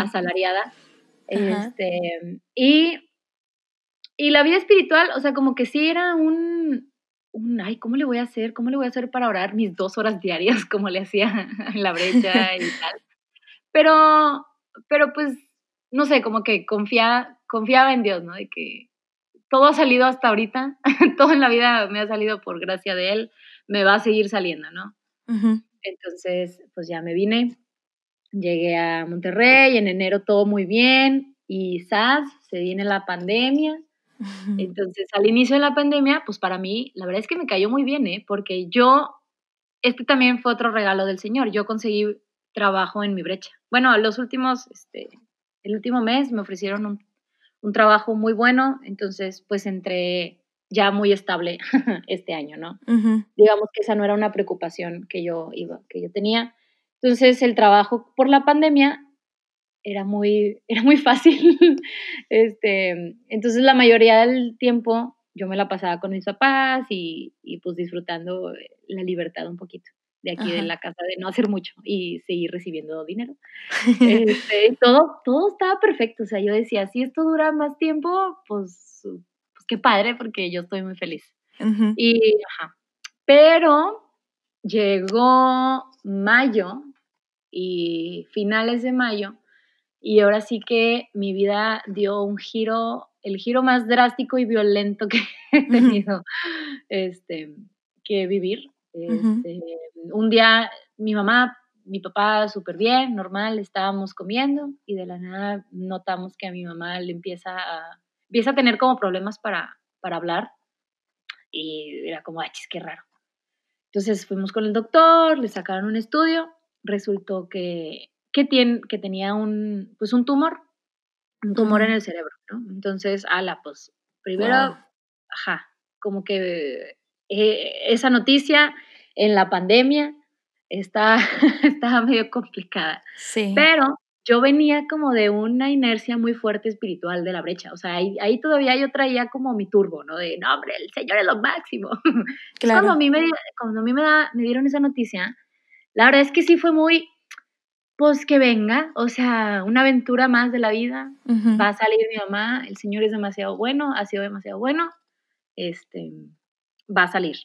asalariada. Este, y, y la vida espiritual, o sea, como que sí era un, un, ay, ¿cómo le voy a hacer? ¿Cómo le voy a hacer para orar mis dos horas diarias como le hacía en la brecha y tal? Pero, pero pues, no sé, como que confía, confiaba en Dios, ¿no? De que todo ha salido hasta ahorita, todo en la vida me ha salido por gracia de él, me va a seguir saliendo, ¿no? Entonces, pues ya me vine, llegué a Monterrey, en enero todo muy bien, y SAS, se viene la pandemia. Entonces, al inicio de la pandemia, pues para mí, la verdad es que me cayó muy bien, ¿eh? Porque yo, este también fue otro regalo del Señor, yo conseguí trabajo en mi brecha. Bueno, los últimos, este, el último mes me ofrecieron un, un trabajo muy bueno, entonces pues entré ya muy estable este año, ¿no? Digamos que esa no era una preocupación que yo iba, que yo tenía. Entonces el trabajo por la pandemia era muy, era muy fácil. este, entonces la mayoría del tiempo yo me la pasaba con mis papás y, y pues disfrutando la libertad un poquito de aquí de la casa, de no hacer mucho y seguir recibiendo dinero. Este, todo, todo estaba perfecto. O sea, yo decía, si esto dura más tiempo, pues, pues qué padre, porque yo estoy muy feliz. Y, ajá. Pero llegó mayo y finales de mayo, y ahora sí que mi vida dio un giro, el giro más drástico y violento que he tenido este, que vivir. Este, un día mi mamá, mi papá súper bien, normal, estábamos comiendo y de la nada notamos que a mi mamá le empieza a, empieza a tener como problemas para, para hablar y era como, ay, qué raro. Entonces fuimos con el doctor, le sacaron un estudio, resultó que, que, tiene, que tenía un, pues un tumor, un tumor en el cerebro, ¿no? Entonces, ala, pues primero, ajá, como que eh, esa noticia en la pandemia está, estaba medio complicada. Sí. Pero yo venía como de una inercia muy fuerte espiritual de la brecha. O sea, ahí, ahí, todavía yo traía como mi turbo, ¿no? De, no, hombre, el Señor es lo máximo. Claro. Cuando a mí, me, cuando a mí me, da, me dieron esa noticia, la verdad es que sí fue muy, pues que venga, o sea, una aventura más de la vida. Va a salir mi mamá, el Señor es demasiado bueno, ha sido demasiado bueno, este, va a salir.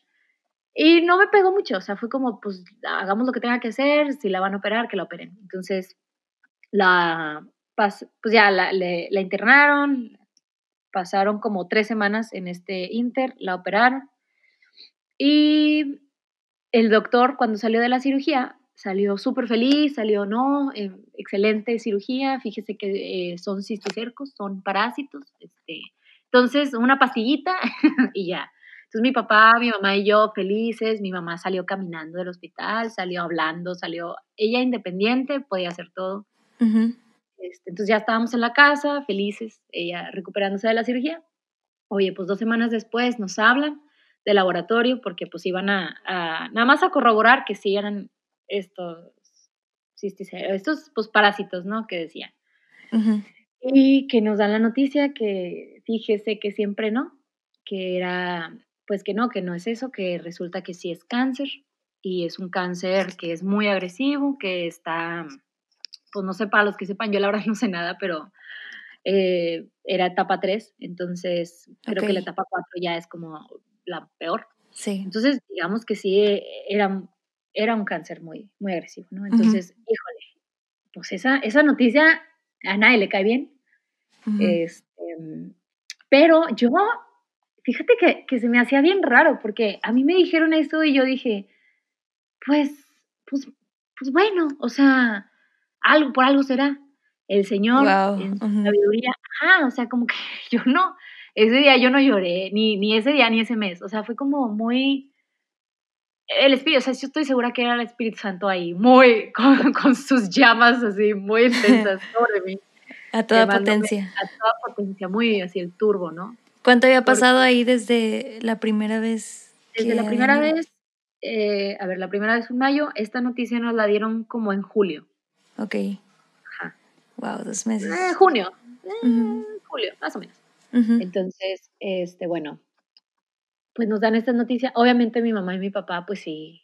Y no me pegó mucho, o sea, fue como, pues hagamos lo que tenga que hacer, si la van a operar, que la operen. Entonces, la, pues ya la, la internaron, pasaron como tres semanas en este inter, la operaron. Y el doctor, cuando salió de la cirugía, salió súper feliz, salió, no, eh, excelente cirugía, fíjese que eh, son cisticercos, son parásitos. Este, entonces, una pastillita y ya. Entonces mi papá, mi mamá y yo felices, mi mamá salió caminando del hospital, salió hablando, salió, ella independiente, podía hacer todo. Este, entonces ya estábamos en la casa, felices, ella recuperándose de la cirugía. Oye, pues dos semanas después nos hablan del laboratorio porque pues iban a, nada más a corroborar que sí eran estos, estos pues parásitos, ¿no? Que decían. Y que nos dan la noticia que fíjese que siempre no, que era pues que no, que no es eso, que resulta que sí es cáncer y es un cáncer que es muy agresivo, que está, pues no sé para los que sepan, yo la verdad no sé nada, pero eh, era etapa 3, entonces creo que la etapa 4 ya es como la peor. Sí. Entonces, digamos que sí era, era un cáncer muy, muy agresivo, ¿no? Entonces, híjole, pues esa, esa noticia a nadie le cae bien. este, pero yo fíjate que, que, se me hacía bien raro, porque a mí me dijeron eso y yo dije, pues, pues, pues bueno, o sea, algo, por algo será. El Señor, en su sabiduría, ajá, o sea, como que yo no, ese día yo no lloré, ni, ni ese día ni ese mes, o sea, fue como muy, el Espíritu, o sea, yo estoy segura que era el Espíritu Santo ahí, muy, con, con sus llamas así, muy intensas sobre mí. A toda potencia. A toda potencia, muy así el turbo, ¿no? ¿Cuánto había pasado ahí desde la primera vez? Desde la primera vez, eh, a ver, la primera vez en mayo, esta noticia nos la dieron como en julio. Ok. Ajá. Wow, dos meses. Eh, junio. Eh, julio, más o menos. Entonces, este, bueno, pues nos dan esta noticia. Obviamente mi mamá y mi papá, pues sí,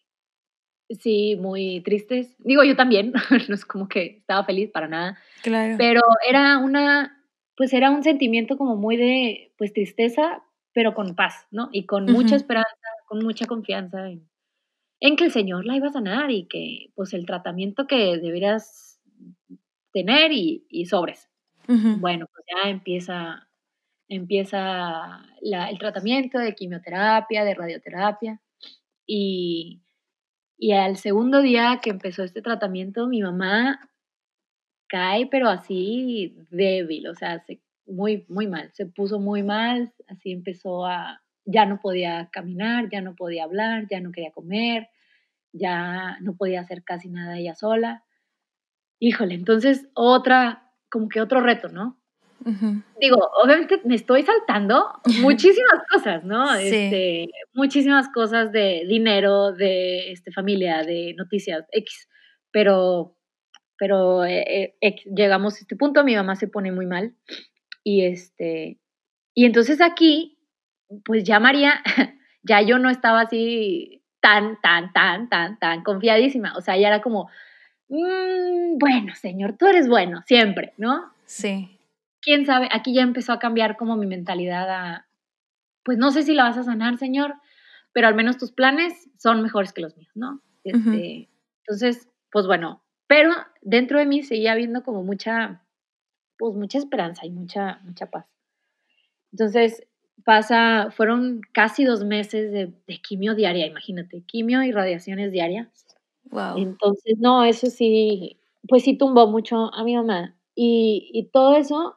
sí, muy tristes. Digo, yo también, no es como que estaba feliz para nada. Claro. Pero era una, pues era un sentimiento como muy de, pues tristeza, pero con paz, ¿no? Y con mucha esperanza, con mucha confianza en, en, que el Señor la iba a sanar y que, pues el tratamiento que deberías tener y, y sobres. Bueno, pues ya empieza, empieza el tratamiento de quimioterapia, de radioterapia. Y, y al segundo día que empezó este tratamiento, mi mamá cae, pero así débil, o sea, muy, muy mal, se puso muy mal, así empezó a, ya no podía caminar, ya no podía hablar, ya no quería comer, ya no podía hacer casi nada ella sola. Híjole, entonces otra, como que otro reto, ¿no? Digo, obviamente me estoy saltando muchísimas cosas, ¿no? Este, muchísimas cosas de dinero, de este, familia, de noticias, X. Pero, pero eh, eh, llegamos a este punto, mi mamá se pone muy mal. Y, este, y entonces aquí, pues ya María, ya yo no estaba así tan, tan, tan, tan, tan confiadísima. O sea, ya era como, mm, bueno, señor, tú eres bueno, siempre, ¿no? Sí quién sabe, aquí ya empezó a cambiar como mi mentalidad a, pues no sé si la vas a sanar, señor, pero al menos tus planes son mejores que los míos, ¿no? Este, entonces, pues bueno, pero dentro de mí seguía habiendo como mucha, pues mucha esperanza y mucha, mucha paz. Entonces, pasa, fueron casi dos meses de, de quimio diaria, imagínate, quimio y radiaciones diarias. Wow. Entonces, no, eso sí, pues sí tumbó mucho a mi mamá. Y, y todo eso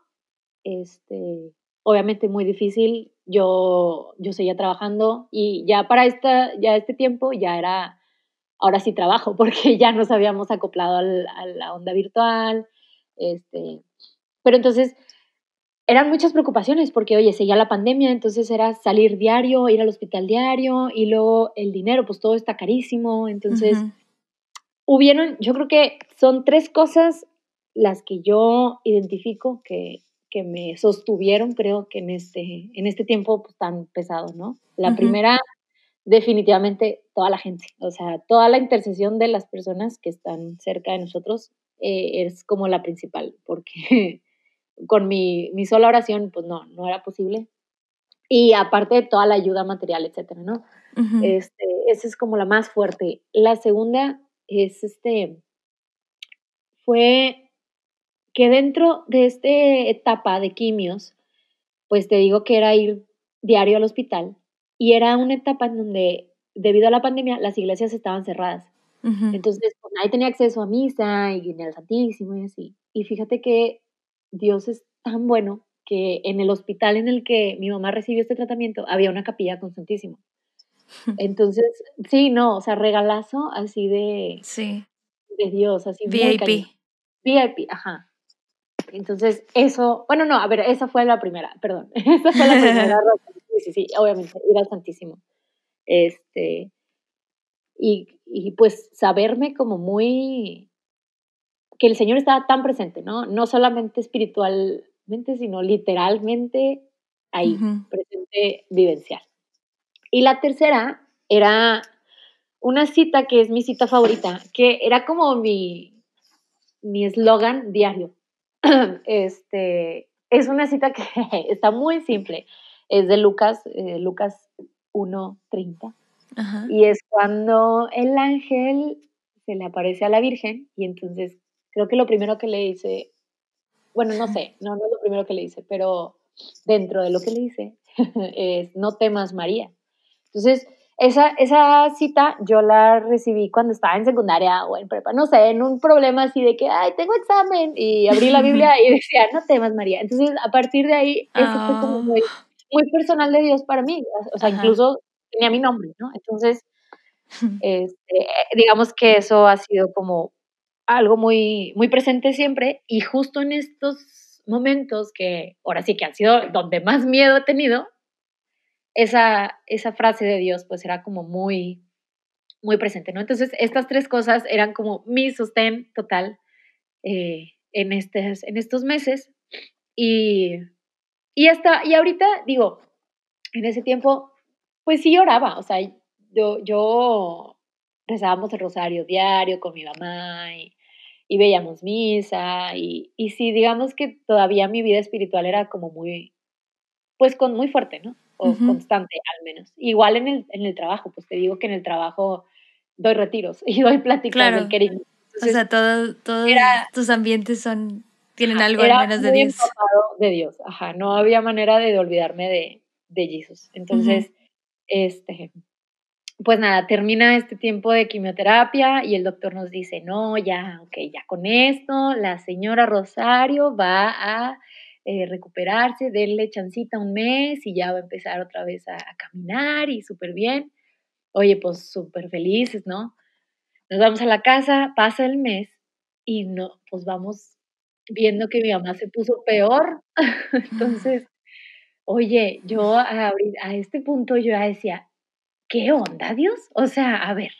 este, obviamente muy difícil. Yo, yo seguía trabajando y ya para esta, ya este tiempo ya era, ahora sí trabajo, porque ya nos habíamos acoplado a la onda virtual. Este, pero entonces eran muchas preocupaciones porque, oye, seguía la pandemia, entonces era salir diario, ir al hospital diario y luego el dinero, pues todo está carísimo. Entonces, hubieron, yo creo que son tres cosas las que yo identifico que, que me sostuvieron, creo que en este, en este tiempo pues, tan pesado, ¿no? La primera, definitivamente, toda la gente, o sea, toda la intercesión de las personas que están cerca de nosotros eh, es como la principal, porque con mi, mi sola oración, pues no, no era posible. Y aparte de toda la ayuda material, etcétera, ¿no? este, esa es como la más fuerte. La segunda es este, fue que dentro de esta etapa de quimios, pues te digo que era ir diario al hospital y era una etapa en donde, debido a la pandemia, las iglesias estaban cerradas. Entonces, pues, nadie tenía acceso a misa y al Santísimo y así. Y fíjate que Dios es tan bueno que en el hospital en el que mi mamá recibió este tratamiento había una capilla con Santísimo. Entonces, sí, no, o sea, regalazo así de, sí. de Dios, así. VIP. VIP, ajá. Entonces, eso, bueno, no, a ver, esa fue la primera, perdón. Esa fue la primera Sí, sí, sí, obviamente, ir al Santísimo. Este, y, y pues saberme como muy, que el Señor estaba tan presente, ¿no? No solamente espiritualmente, sino literalmente ahí, presente vivencial. Y la tercera era una cita que es mi cita favorita, que era como mi mi eslogan diario. este, es una cita que está muy simple. Es de Lucas, eh, Lucas 1.30. Y es cuando el ángel se le aparece a la Virgen y entonces creo que lo primero que le dice, bueno, no sé, no, no es lo primero que le dice, pero dentro de lo que le dice es, no temas María. Entonces, esa, esa cita yo la recibí cuando estaba en secundaria o en prepa, no sé, en un problema así de que, ay, tengo examen, y abrí la Biblia y decía, no temas, María. Entonces, a partir de ahí, eso fue como ah. muy, muy personal de Dios para mí, o sea, incluso tenía mi nombre, ¿no? Entonces, este, digamos que eso ha sido como algo muy, muy presente siempre y justo en estos momentos que ahora sí que han sido donde más miedo he tenido, esa, esa frase de Dios pues era como muy, muy presente, ¿no? Entonces, estas tres cosas eran como mi sostén total eh, en, en estos meses. Y, y, hasta, y ahorita, digo, en ese tiempo, pues sí oraba, o sea, yo, yo rezábamos el rosario diario con mi mamá y, y veíamos misa y, y sí, digamos que todavía mi vida espiritual era como muy, pues con muy fuerte, ¿no? O constante al menos. Igual en el, en el trabajo, pues te digo que en el trabajo doy retiros y doy pláticas del querido. o sea, todos tus ambientes son Tienen algo menos de Dios. de Dios, ajá, no había manera de olvidarme de, de Jesús. Entonces, este, pues nada, termina este tiempo de quimioterapia y el doctor nos dice, no, ya, ok, ya con esto, la señora Rosario va a eh, recuperarse, denle chancita un mes y ya va a empezar otra vez a, caminar y súper bien. Oye, pues súper felices, ¿no? Nos vamos a la casa, pasa el mes y no, pues vamos viendo que mi mamá se puso peor. Entonces, oye, yo a, a este punto yo ya decía, ¿qué onda, Dios? O sea, a ver,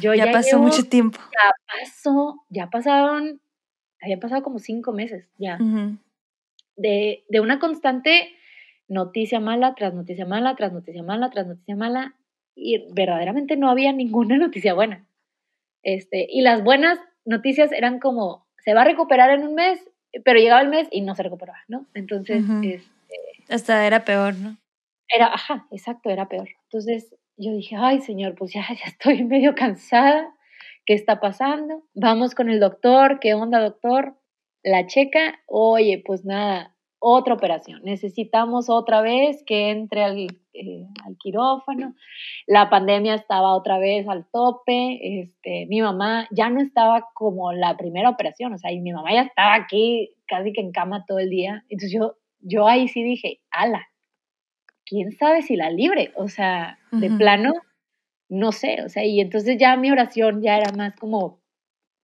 yo ya, pasó mucho tiempo. Ya pasó, ya pasaron, habían pasado como cinco meses ya. De, de, una constante noticia mala tras noticia mala, tras noticia mala, tras noticia mala, y verdaderamente no había ninguna noticia buena. Este, y las buenas noticias eran como, se va a recuperar en un mes, pero llegaba el mes y no se recuperaba, ¿no? Entonces, este, hasta era peor, ¿no? Era, ajá, exacto, era peor. Entonces, yo dije, ay Señor, pues ya, ya estoy medio cansada, ¿qué está pasando? Vamos con el doctor, ¿qué onda doctor? La checa, oye, pues nada, otra operación, necesitamos otra vez que entre al, eh, al, quirófano, la pandemia estaba otra vez al tope, este, mi mamá ya no estaba como la primera operación, o sea, y mi mamá ya estaba aquí casi que en cama todo el día, entonces yo, yo ahí sí dije, ala, quién sabe si la libre, o sea, de plano, no sé, o sea, y entonces ya mi oración ya era más como,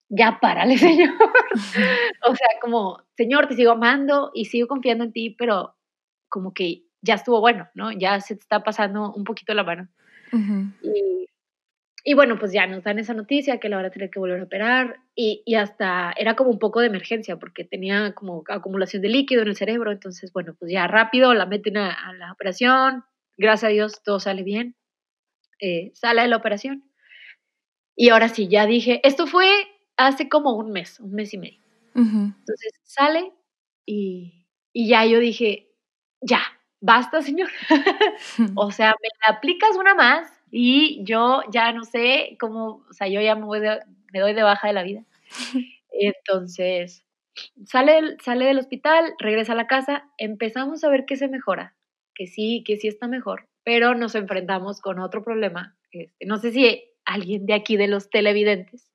ya párale, Señor. o sea, como, Señor, te sigo amando y sigo confiando en ti, pero como que ya estuvo bueno, ¿no? Ya se te está pasando un poquito la mano. y, y bueno, pues ya nos dan esa noticia que la van a tener que volver a operar y, y, hasta era como un poco de emergencia porque tenía como acumulación de líquido en el cerebro. Entonces, bueno, pues ya rápido la meten a, la operación. Gracias a Dios todo sale bien. Eh, sale de la operación. Y ahora sí, ya dije, esto fue hace como un mes, un mes y medio. Entonces sale y, y ya yo dije, ya, basta, señor. o sea, me aplicas una más y yo ya no sé cómo, o sea, yo ya me, me doy de baja de la vida. Entonces, sale, sale del hospital, regresa a la casa, empezamos a ver que se mejora, que sí, que sí está mejor, pero nos enfrentamos con otro problema. Este, no sé si alguien de aquí, de los televidentes,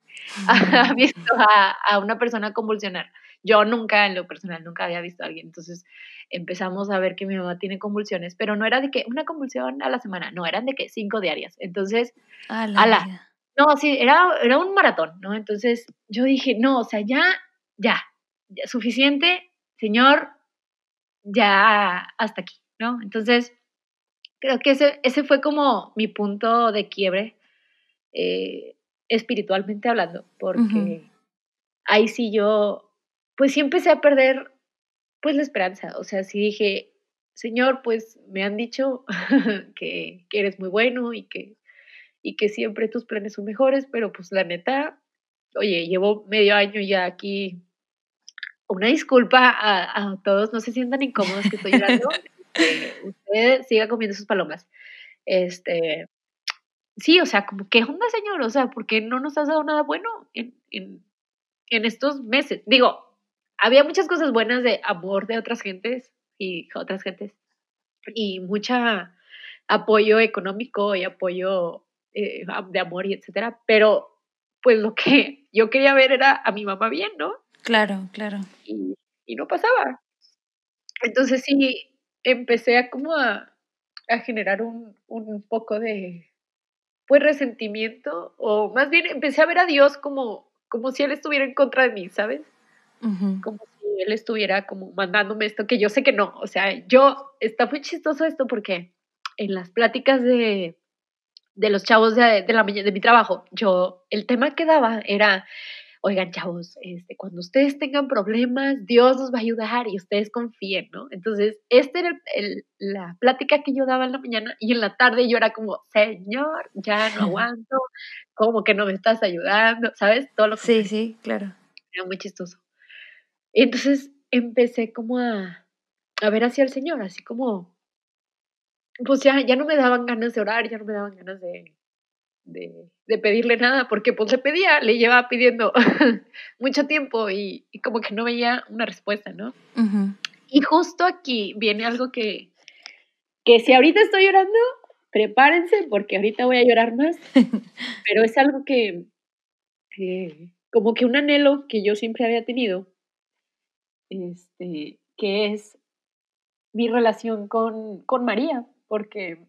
ha visto a, a una persona convulsionar. Yo nunca, en lo personal, nunca había visto a alguien. Entonces empezamos a ver que mi mamá tiene convulsiones, pero no era de que una convulsión a la semana, no, eran de que cinco diarias. Entonces, a la, no, sí, era, era un maratón, ¿no? Entonces yo dije, no, o sea, ya, ya, ya suficiente, señor, ya hasta aquí, ¿no? Entonces, creo que ese, ese fue como mi punto de quiebre, eh, espiritualmente hablando, porque ahí sí yo pues sí empecé a perder pues la esperanza. O sea, sí dije, Señor, pues me han dicho que, eres muy bueno y que, y que siempre tus planes son mejores, pero pues la neta, oye, llevo medio año ya aquí. Una disculpa a, todos, no se sientan incómodos que estoy llorando. usted siga comiendo sus palomas. Este, sí, o sea, como, ¿qué onda, señor? O sea, ¿por qué no nos has dado nada bueno en, en, en estos meses? Digo, había muchas cosas buenas de amor de otras gentes y otras gentes y mucha apoyo económico y apoyo eh, de amor y etcétera, pero pues lo que yo quería ver era a mi mamá bien, ¿no? Claro, claro. Y, y no pasaba. Entonces sí, empecé a como a, a generar un, un, poco de, pues, resentimiento, o más bien empecé a ver a Dios como, como si Él estuviera en contra de mí, ¿sabes? como si él estuviera como mandándome esto, que yo sé que no, o sea, yo, está muy chistoso esto porque en las pláticas de, de los chavos de, de, la, de mi trabajo, yo, el tema que daba era, oigan chavos, este, cuando ustedes tengan problemas, Dios nos va a ayudar y ustedes confíen, ¿no? Entonces, esta era el, la plática que yo daba en la mañana y en la tarde yo era como, Señor, ya no aguanto, como que no me estás ayudando, ¿sabes? Todo lo que... Sí, sí, claro. Era muy chistoso. Entonces empecé como a, a ver hacia el Señor, así como, pues ya, ya no me daban ganas de orar, ya no me daban ganas de, de, pedirle nada, porque pues le pedía, le llevaba pidiendo mucho tiempo y, como que no veía una respuesta, ¿no? Y justo aquí viene algo que, que si ahorita estoy llorando, prepárense porque ahorita voy a llorar más, pero es algo que, como que un anhelo que yo siempre había tenido, este, que es mi relación con, con María, porque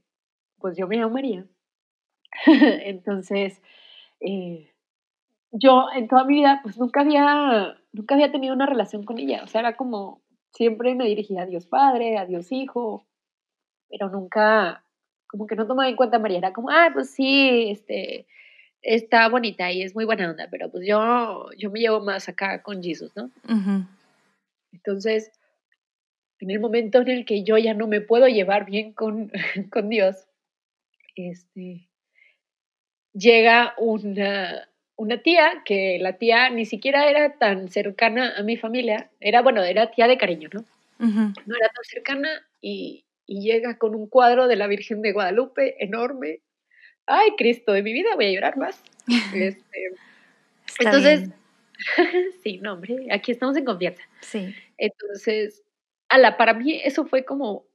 pues yo me llamo María. Entonces, eh, yo en toda mi vida pues nunca había, nunca había tenido una relación con ella, o sea, era como, siempre me dirigía a Dios Padre, a Dios Hijo, pero nunca, como que no tomaba en cuenta a María, era como, ah, pues sí, este, está bonita y es muy buena onda, pero pues yo, yo me llevo más acá con Jesús, ¿no? Entonces, en el momento en el que yo ya no me puedo llevar bien con, con Dios, este, llega una, una tía, que la tía ni siquiera era tan cercana a mi familia, era, bueno, era tía de cariño, ¿no? No era tan cercana y, y, llega con un cuadro de la Virgen de Guadalupe enorme. Ay, Cristo de mi vida, voy a llorar más. Este, entonces, sí, no, hombre, aquí estamos en confianza. Sí. Entonces, a la, para mí eso fue como,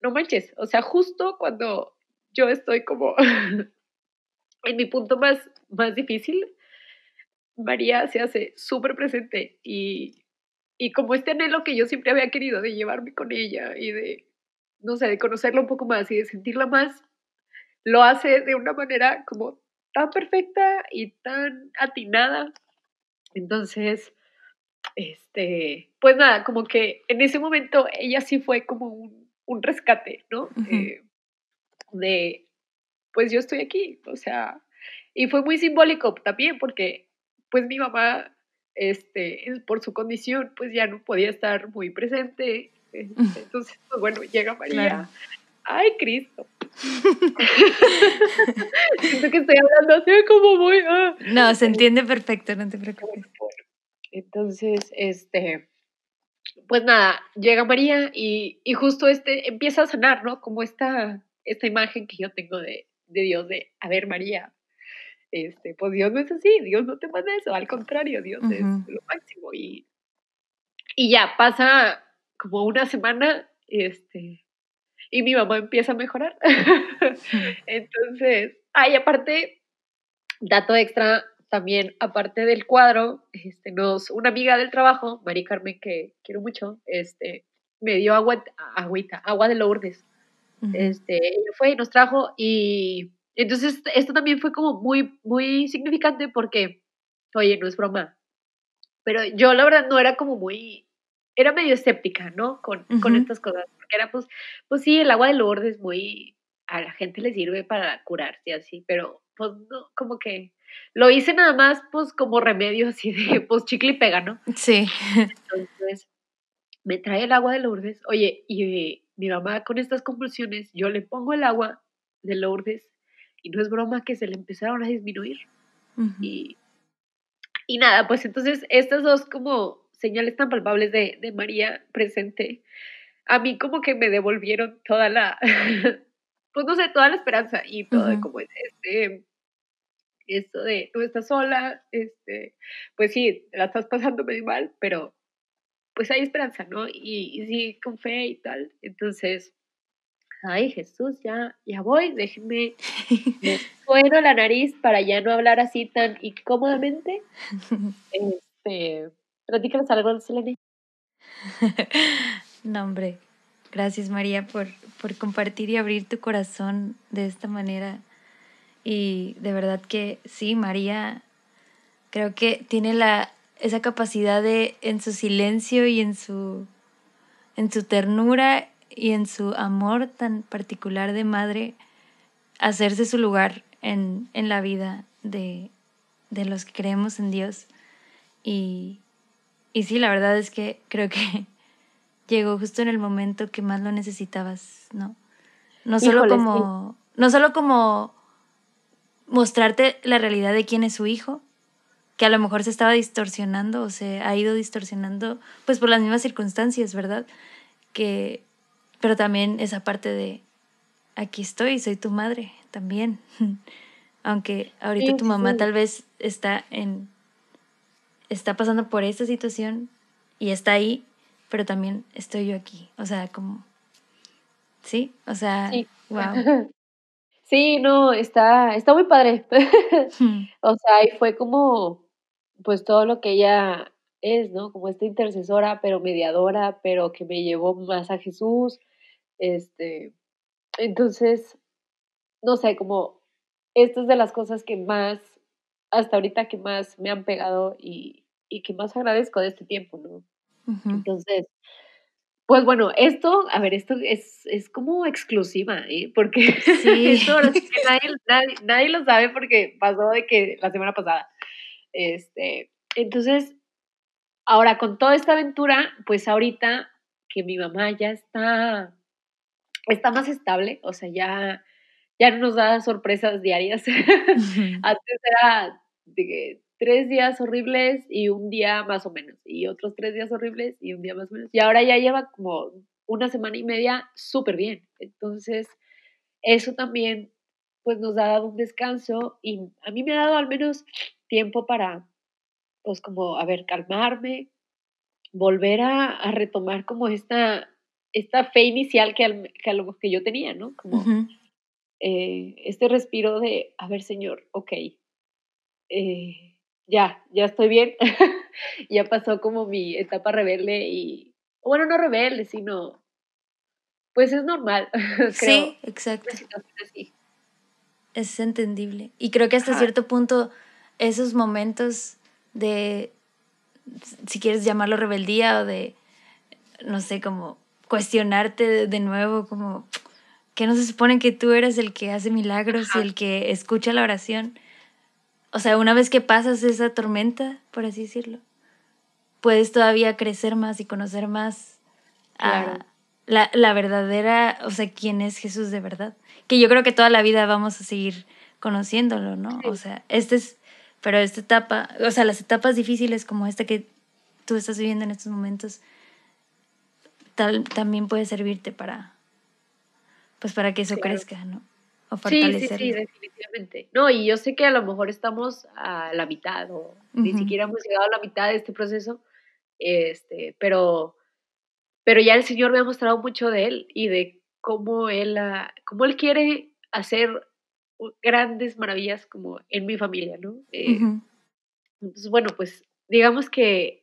no manches, o sea, justo cuando yo estoy como en mi punto más, más difícil, María se hace súper presente y, y como este anhelo que yo siempre había querido de llevarme con ella y de, no sé, de conocerla un poco más y de sentirla más, lo hace de una manera como tan perfecta y tan atinada. Entonces, este, pues nada, como que en ese momento ella sí fue como un, un rescate, ¿no? Eh, de, pues yo estoy aquí, o sea, y fue muy simbólico también porque pues mi mamá, este, por su condición, pues ya no podía estar muy presente, este, entonces, pues bueno, llega María, ay Cristo. Siento que estoy hablando así como muy... Ah. No, se entiende perfecto, no te preocupes. Entonces, este, pues nada, llega María y, y, justo este empieza a sanar, ¿no? Como esta, esta imagen que yo tengo de, de Dios, de, a ver, María, este, pues Dios no es así, Dios no te manda eso, al contrario, Dios es lo máximo. Y, y ya pasa como una semana, este, y mi mamá empieza a mejorar. Entonces, ay, aparte, dato extra, también, aparte del cuadro, este, nos, una amiga del trabajo, Mari Carmen, que quiero mucho, este, me dio agua, agüita, agua de Lourdes. Este, ella fue y nos trajo y entonces esto también fue como muy, muy significante porque, oye, no es broma, pero yo la verdad no era como muy, era medio escéptica, ¿no? Con, con estas cosas, porque era pues, pues sí, el agua de Lourdes muy, a la gente le sirve para curarse así, pero pues no, como que lo hice nada más, pues, como remedio así de, pues, chicle y pega, ¿no? Sí. Entonces, me trae el agua de Lourdes. Oye, y mi mamá con estas convulsiones, yo le pongo el agua de Lourdes y no es broma que se le empezaron a disminuir. y, y nada, pues entonces estas dos como señales tan palpables de, de María presente, a mí como que me devolvieron toda la, pues no sé, toda la esperanza y todo como este esto de no estás sola, este, pues sí, la estás pasando medio mal, pero pues hay esperanza, ¿no? Y, sí, con fe y tal. Entonces, ay Jesús, ya, ya voy, déjenme, me sueno la nariz para ya no hablar así tan incómodamente. Este, platícanos algo, Selene. no, hombre, gracias María por, por compartir y abrir tu corazón de esta manera y de verdad que sí, María creo que tiene la, esa capacidad de en su silencio y en su, en su ternura y en su amor tan particular de madre, hacerse su lugar en, en la vida de, de, los que creemos en Dios. Y, y sí, la verdad es que creo que llegó justo en el momento que más lo necesitabas, ¿no? No solo como, no solo como mostrarte la realidad de quién es su hijo, que a lo mejor se estaba distorsionando o se ha ido distorsionando pues por las mismas circunstancias, ¿verdad? Que pero también esa parte de aquí estoy, soy tu madre también. Aunque ahorita tu mamá tal vez está en está pasando por esta situación y está ahí, pero también estoy yo aquí. O sea, como sí, o sea, wow. Sí, no, está está muy padre. O sea, ahí fue como pues todo lo que ella es, ¿no? Como esta intercesora, pero mediadora, pero que me llevó más a Jesús. Este, entonces, no sé, como estas de las cosas que más, hasta ahorita que más me han pegado y, y que más agradezco de este tiempo, ¿no? Entonces, pues bueno, esto, a ver, esto es, es como exclusiva, ¿eh? Porque sí. esto nadie, nadie, nadie, lo sabe porque pasó de que la semana pasada. Este, entonces, ahora con toda esta aventura, pues ahorita que mi mamá ya está, está más estable, o sea, ya, ya no nos da sorpresas diarias. Antes era de tres días horribles y un día más o menos, y otros tres días horribles y un día más o menos. Y ahora ya lleva como una semana y media súper bien. Entonces, eso también pues nos ha dado un descanso y a mí me ha dado al menos tiempo para, pues como, a ver, calmarme, volver a, retomar como esta, esta fe inicial que, que, a lo que yo tenía, ¿no? Como eh, este respiro de, a ver, Señor, ok, eh, ya, ya estoy bien, ya pasó como mi etapa rebelde y, bueno, no rebelde, sino, pues es normal. Sí, exacto. Es entendible. Y creo que hasta cierto punto esos momentos de, si quieres llamarlo rebeldía o de, no sé, como cuestionarte de nuevo, como que no se supone que tú eres el que hace milagros y el que escucha la oración. O sea, una vez que pasas esa tormenta, por así decirlo, puedes todavía crecer más y conocer más a la, la verdadera, o sea, quién es Jesús de verdad. Que yo creo que toda la vida vamos a seguir conociéndolo, ¿no? O sea, este es pero esta etapa, o sea, las etapas difíciles como esta que tú estás viviendo en estos momentos, tal, también puede servirte para, pues para que eso crezca, ¿no? O sí, sí, sí, definitivamente. No, y yo sé que a lo mejor estamos a la mitad o ni siquiera hemos llegado a la mitad de este proceso, este, pero, pero ya el Señor me ha mostrado mucho de Él y de cómo Él, cómo él quiere hacer grandes maravillas como en mi familia, ¿no? Eh, entonces, bueno, pues digamos que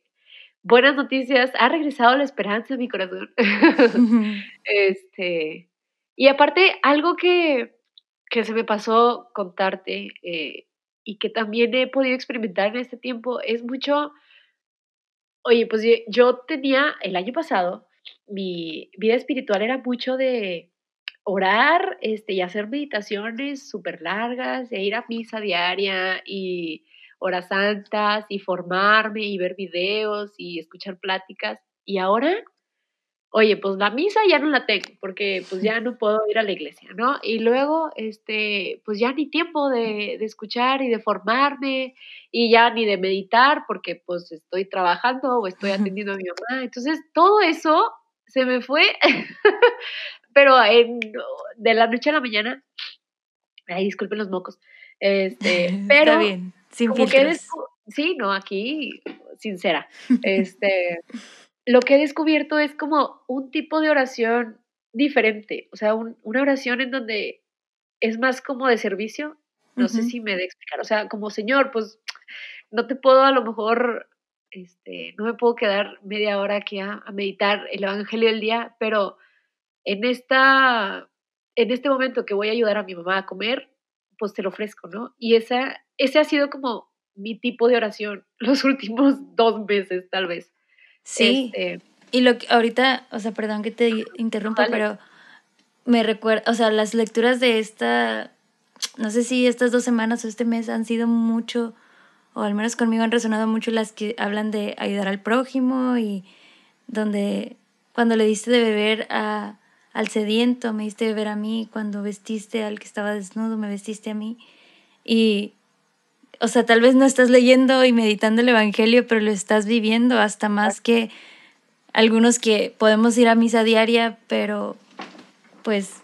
buenas noticias, ha regresado la esperanza a mi corazón. este, y aparte, algo que, que se me pasó contarte eh, y que también he podido experimentar en este tiempo es mucho, oye, pues yo tenía el año pasado, mi vida espiritual era mucho de orar este, y hacer meditaciones súper largas, e ir a misa diaria y horas santas y formarme y ver videos y escuchar pláticas. Y ahora, oye, pues la misa ya no la tengo porque pues ya no puedo ir a la iglesia, ¿no? Y luego, este, pues ya ni tiempo de, de escuchar y de formarme y ya ni de meditar porque pues estoy trabajando o estoy atendiendo a mi mamá. Entonces, todo eso se me fue pero en, de la noche a la mañana, ay, disculpen los mocos, este, pero... Está bien, sin filtros. sí, no, aquí, sincera, este, lo que he descubierto es como un tipo de oración diferente, o sea, una oración en donde es más como de servicio, no sé si me de explicar, o sea, como Señor, pues no te puedo a lo mejor, este, no me puedo quedar media hora aquí a meditar el Evangelio del día, pero en, esta, en este momento que voy a ayudar a mi mamá a comer, pues te lo ofrezco, ¿no? Y esa, ese ha sido como mi tipo de oración los últimos dos meses, tal vez. Sí. Este y lo que ahorita, o sea, perdón que te interrumpa, pero me recuerda, o sea, las lecturas de esta, no sé si estas dos semanas o este mes han sido mucho, o al menos conmigo han resonado mucho las que hablan de ayudar al prójimo y donde cuando le diste de beber a, al sediento, me diste ver a mí, cuando vestiste al que estaba desnudo, me vestiste a mí. Y, o sea, tal vez no estás leyendo y meditando el Evangelio, pero lo estás viviendo hasta más que algunos que podemos ir a misa diaria, pero pues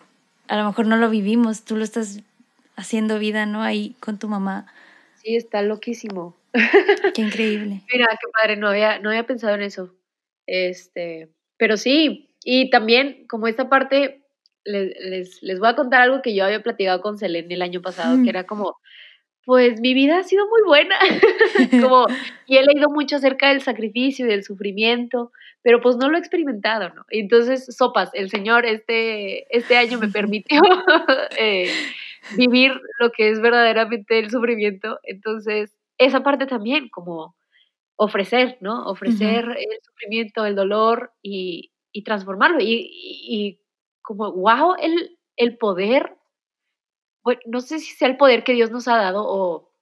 a lo mejor no lo vivimos, tú lo estás haciendo vida, ¿no? Ahí con tu mamá. Sí, está loquísimo. Qué increíble. Mira, qué padre, no había, no había pensado en eso. Este, pero sí, y también como esta parte, les, les, voy a contar algo que yo había platicado con Selene el año pasado, que era como, pues mi vida ha sido muy buena, como, y he leído mucho acerca del sacrificio y del sufrimiento, pero pues no lo he experimentado, ¿no? Entonces, sopas, el Señor este, este año me permitió eh, vivir lo que es verdaderamente el sufrimiento, entonces, esa parte también, como ofrecer, ¿no? Ofrecer el sufrimiento, el dolor y, y transformarlo, y, y, como, wow, el, el poder bueno, no sé si sea el poder que Dios nos ha dado o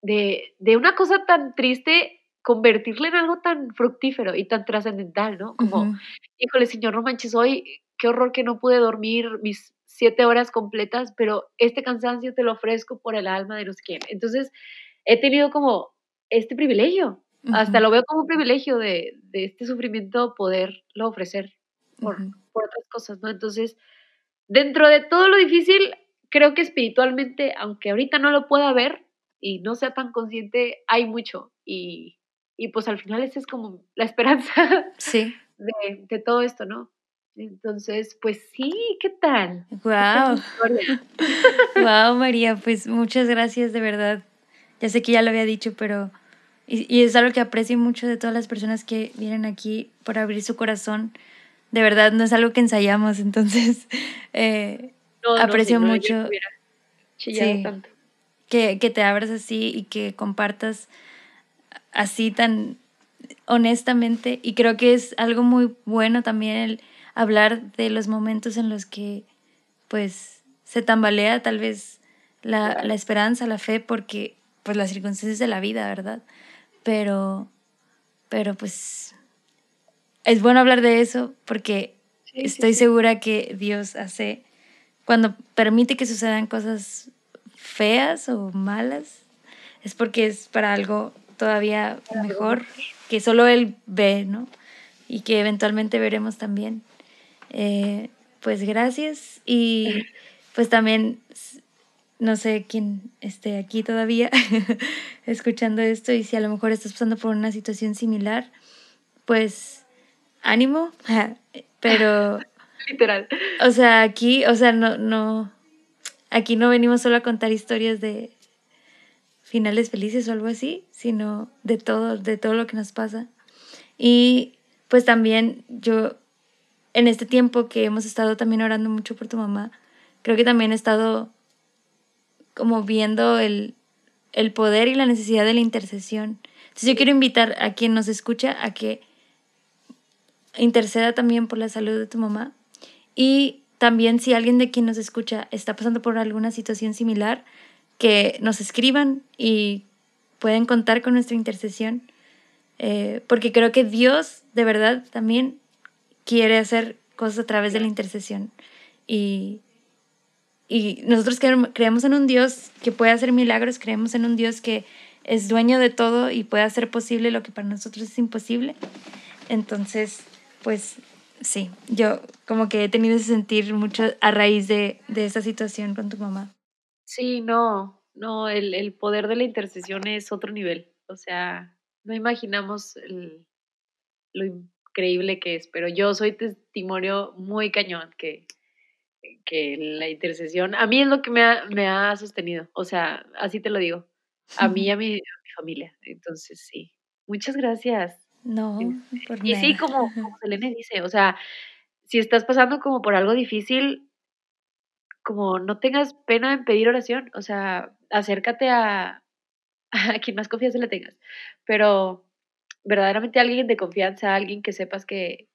de, una cosa tan triste convertirla en algo tan fructífero y tan trascendental, ¿no? Como, híjole, señor, no manches, hoy qué horror que no pude dormir mis siete horas completas, pero este cansancio te lo ofrezco por el alma de los que Entonces, he tenido como este privilegio, hasta lo veo como un privilegio de, este sufrimiento poderlo ofrecer por, por otras cosas, ¿no? Entonces, dentro de todo lo difícil, creo que espiritualmente, aunque ahorita no lo pueda ver y no sea tan consciente, hay mucho. Y, y pues al final esa es como la esperanza sí. de, de, todo esto, ¿no? Entonces, pues sí, ¿qué tal? Wow. wow, María, pues muchas gracias de verdad. Ya sé que ya lo había dicho, pero y, y, es algo que aprecio mucho de todas las personas que vienen aquí por abrir su corazón. De verdad, no es algo que ensayamos, entonces eh, aprecio mucho Que, que te abras así y que compartas así tan honestamente. Y creo que es algo muy bueno también el hablar de los momentos en los que pues se tambalea tal vez la, la esperanza, la fe, porque pues las circunstancias de la vida, ¿verdad? Pero, pero pues es bueno hablar de eso porque estoy segura que Dios hace cuando permite que sucedan cosas feas o malas, es porque es para algo todavía mejor que solo él ve, ¿no? Y que eventualmente veremos también. Eh, pues gracias y pues también no sé quién esté aquí todavía escuchando esto y si a lo mejor estás pasando por una situación similar, pues ánimo, pero Literal. O sea, aquí, o sea, no, no, aquí no venimos solo a contar historias de finales felices o algo así, sino de todo, de todo lo que nos pasa. Y pues también yo, en este tiempo que hemos estado también orando mucho por tu mamá, creo que también he estado como viendo el, el poder y la necesidad de la intercesión. Entonces yo quiero invitar a quien nos escucha a que interceda también por la salud de tu mamá y también si alguien de quien nos escucha está pasando por alguna situación similar, que nos escriban y pueden contar con nuestra intercesión, eh, porque creo que Dios de verdad también quiere hacer cosas a través de la intercesión. Y, y nosotros creemos en un Dios que puede hacer milagros, creemos en un Dios que es dueño de todo y puede hacer posible lo que para nosotros es imposible. Entonces, pues sí, yo como que he tenido ese sentir mucho a raíz de, de esa situación con tu mamá. Sí, no, no, el, el, poder de la intercesión es otro nivel. O sea, no imaginamos el, lo increíble que es, pero yo soy testimonio muy cañón que, que la intercesión, a mí es lo que me ha, me ha sostenido. O sea, así te lo digo, a mí y a mi, a mi familia. Entonces, sí, muchas gracias. No, por Y sí, como, como Selene dice, o sea, si estás pasando como por algo difícil, como no tengas pena en pedir oración, o sea, acércate a, a quien más confianza le tengas, pero verdaderamente alguien de confianza, alguien que sepas que,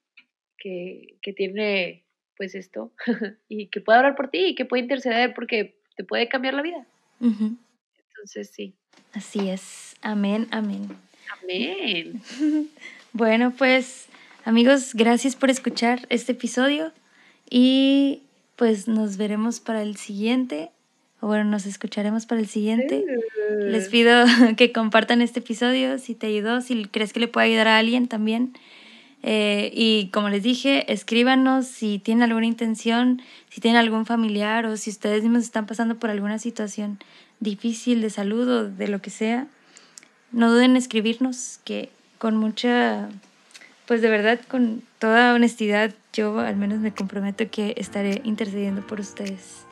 que, que tiene pues esto y que pueda orar por ti y que puede interceder porque te puede cambiar la vida. Entonces, sí. Así es. Amén, amén. Amén. bueno, pues amigos, gracias por escuchar este episodio y pues nos veremos para el siguiente. O bueno, nos escucharemos para el siguiente. Les pido que compartan este episodio si te ayudó, si crees que le puede ayudar a alguien también. Eh, y como les dije, escríbanos si tienen alguna intención, si tienen algún familiar o si ustedes mismos están pasando por alguna situación difícil de salud o de lo que sea. No duden en escribirnos, que con mucha, pues de verdad, con toda honestidad, yo al menos me comprometo que estaré intercediendo por ustedes.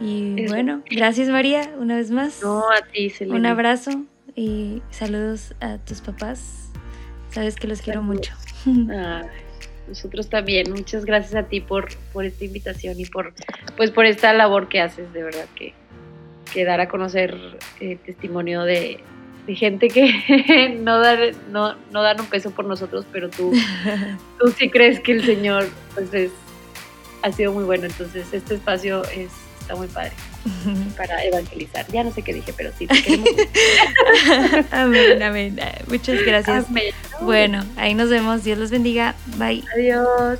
Y bueno, gracias María, una vez más. No, a ti, Selena. Un abrazo y saludos a tus papás. Sabes que los quiero mucho. nosotros también. Muchas gracias a ti por, por esta invitación y por, pues, por esta labor que haces, de verdad, que, que dar a conocer eh, testimonio de, de, gente que no, dar, no, no dan un peso por nosotros, pero tú, tú sí crees que el Señor pues es, ha sido muy bueno. Entonces, este espacio es está muy padre para evangelizar. Ya no sé qué dije, pero sí, te queremos. amén, amén. Muchas gracias. Bueno, ahí nos vemos. Dios los bendiga. Bye. Adiós.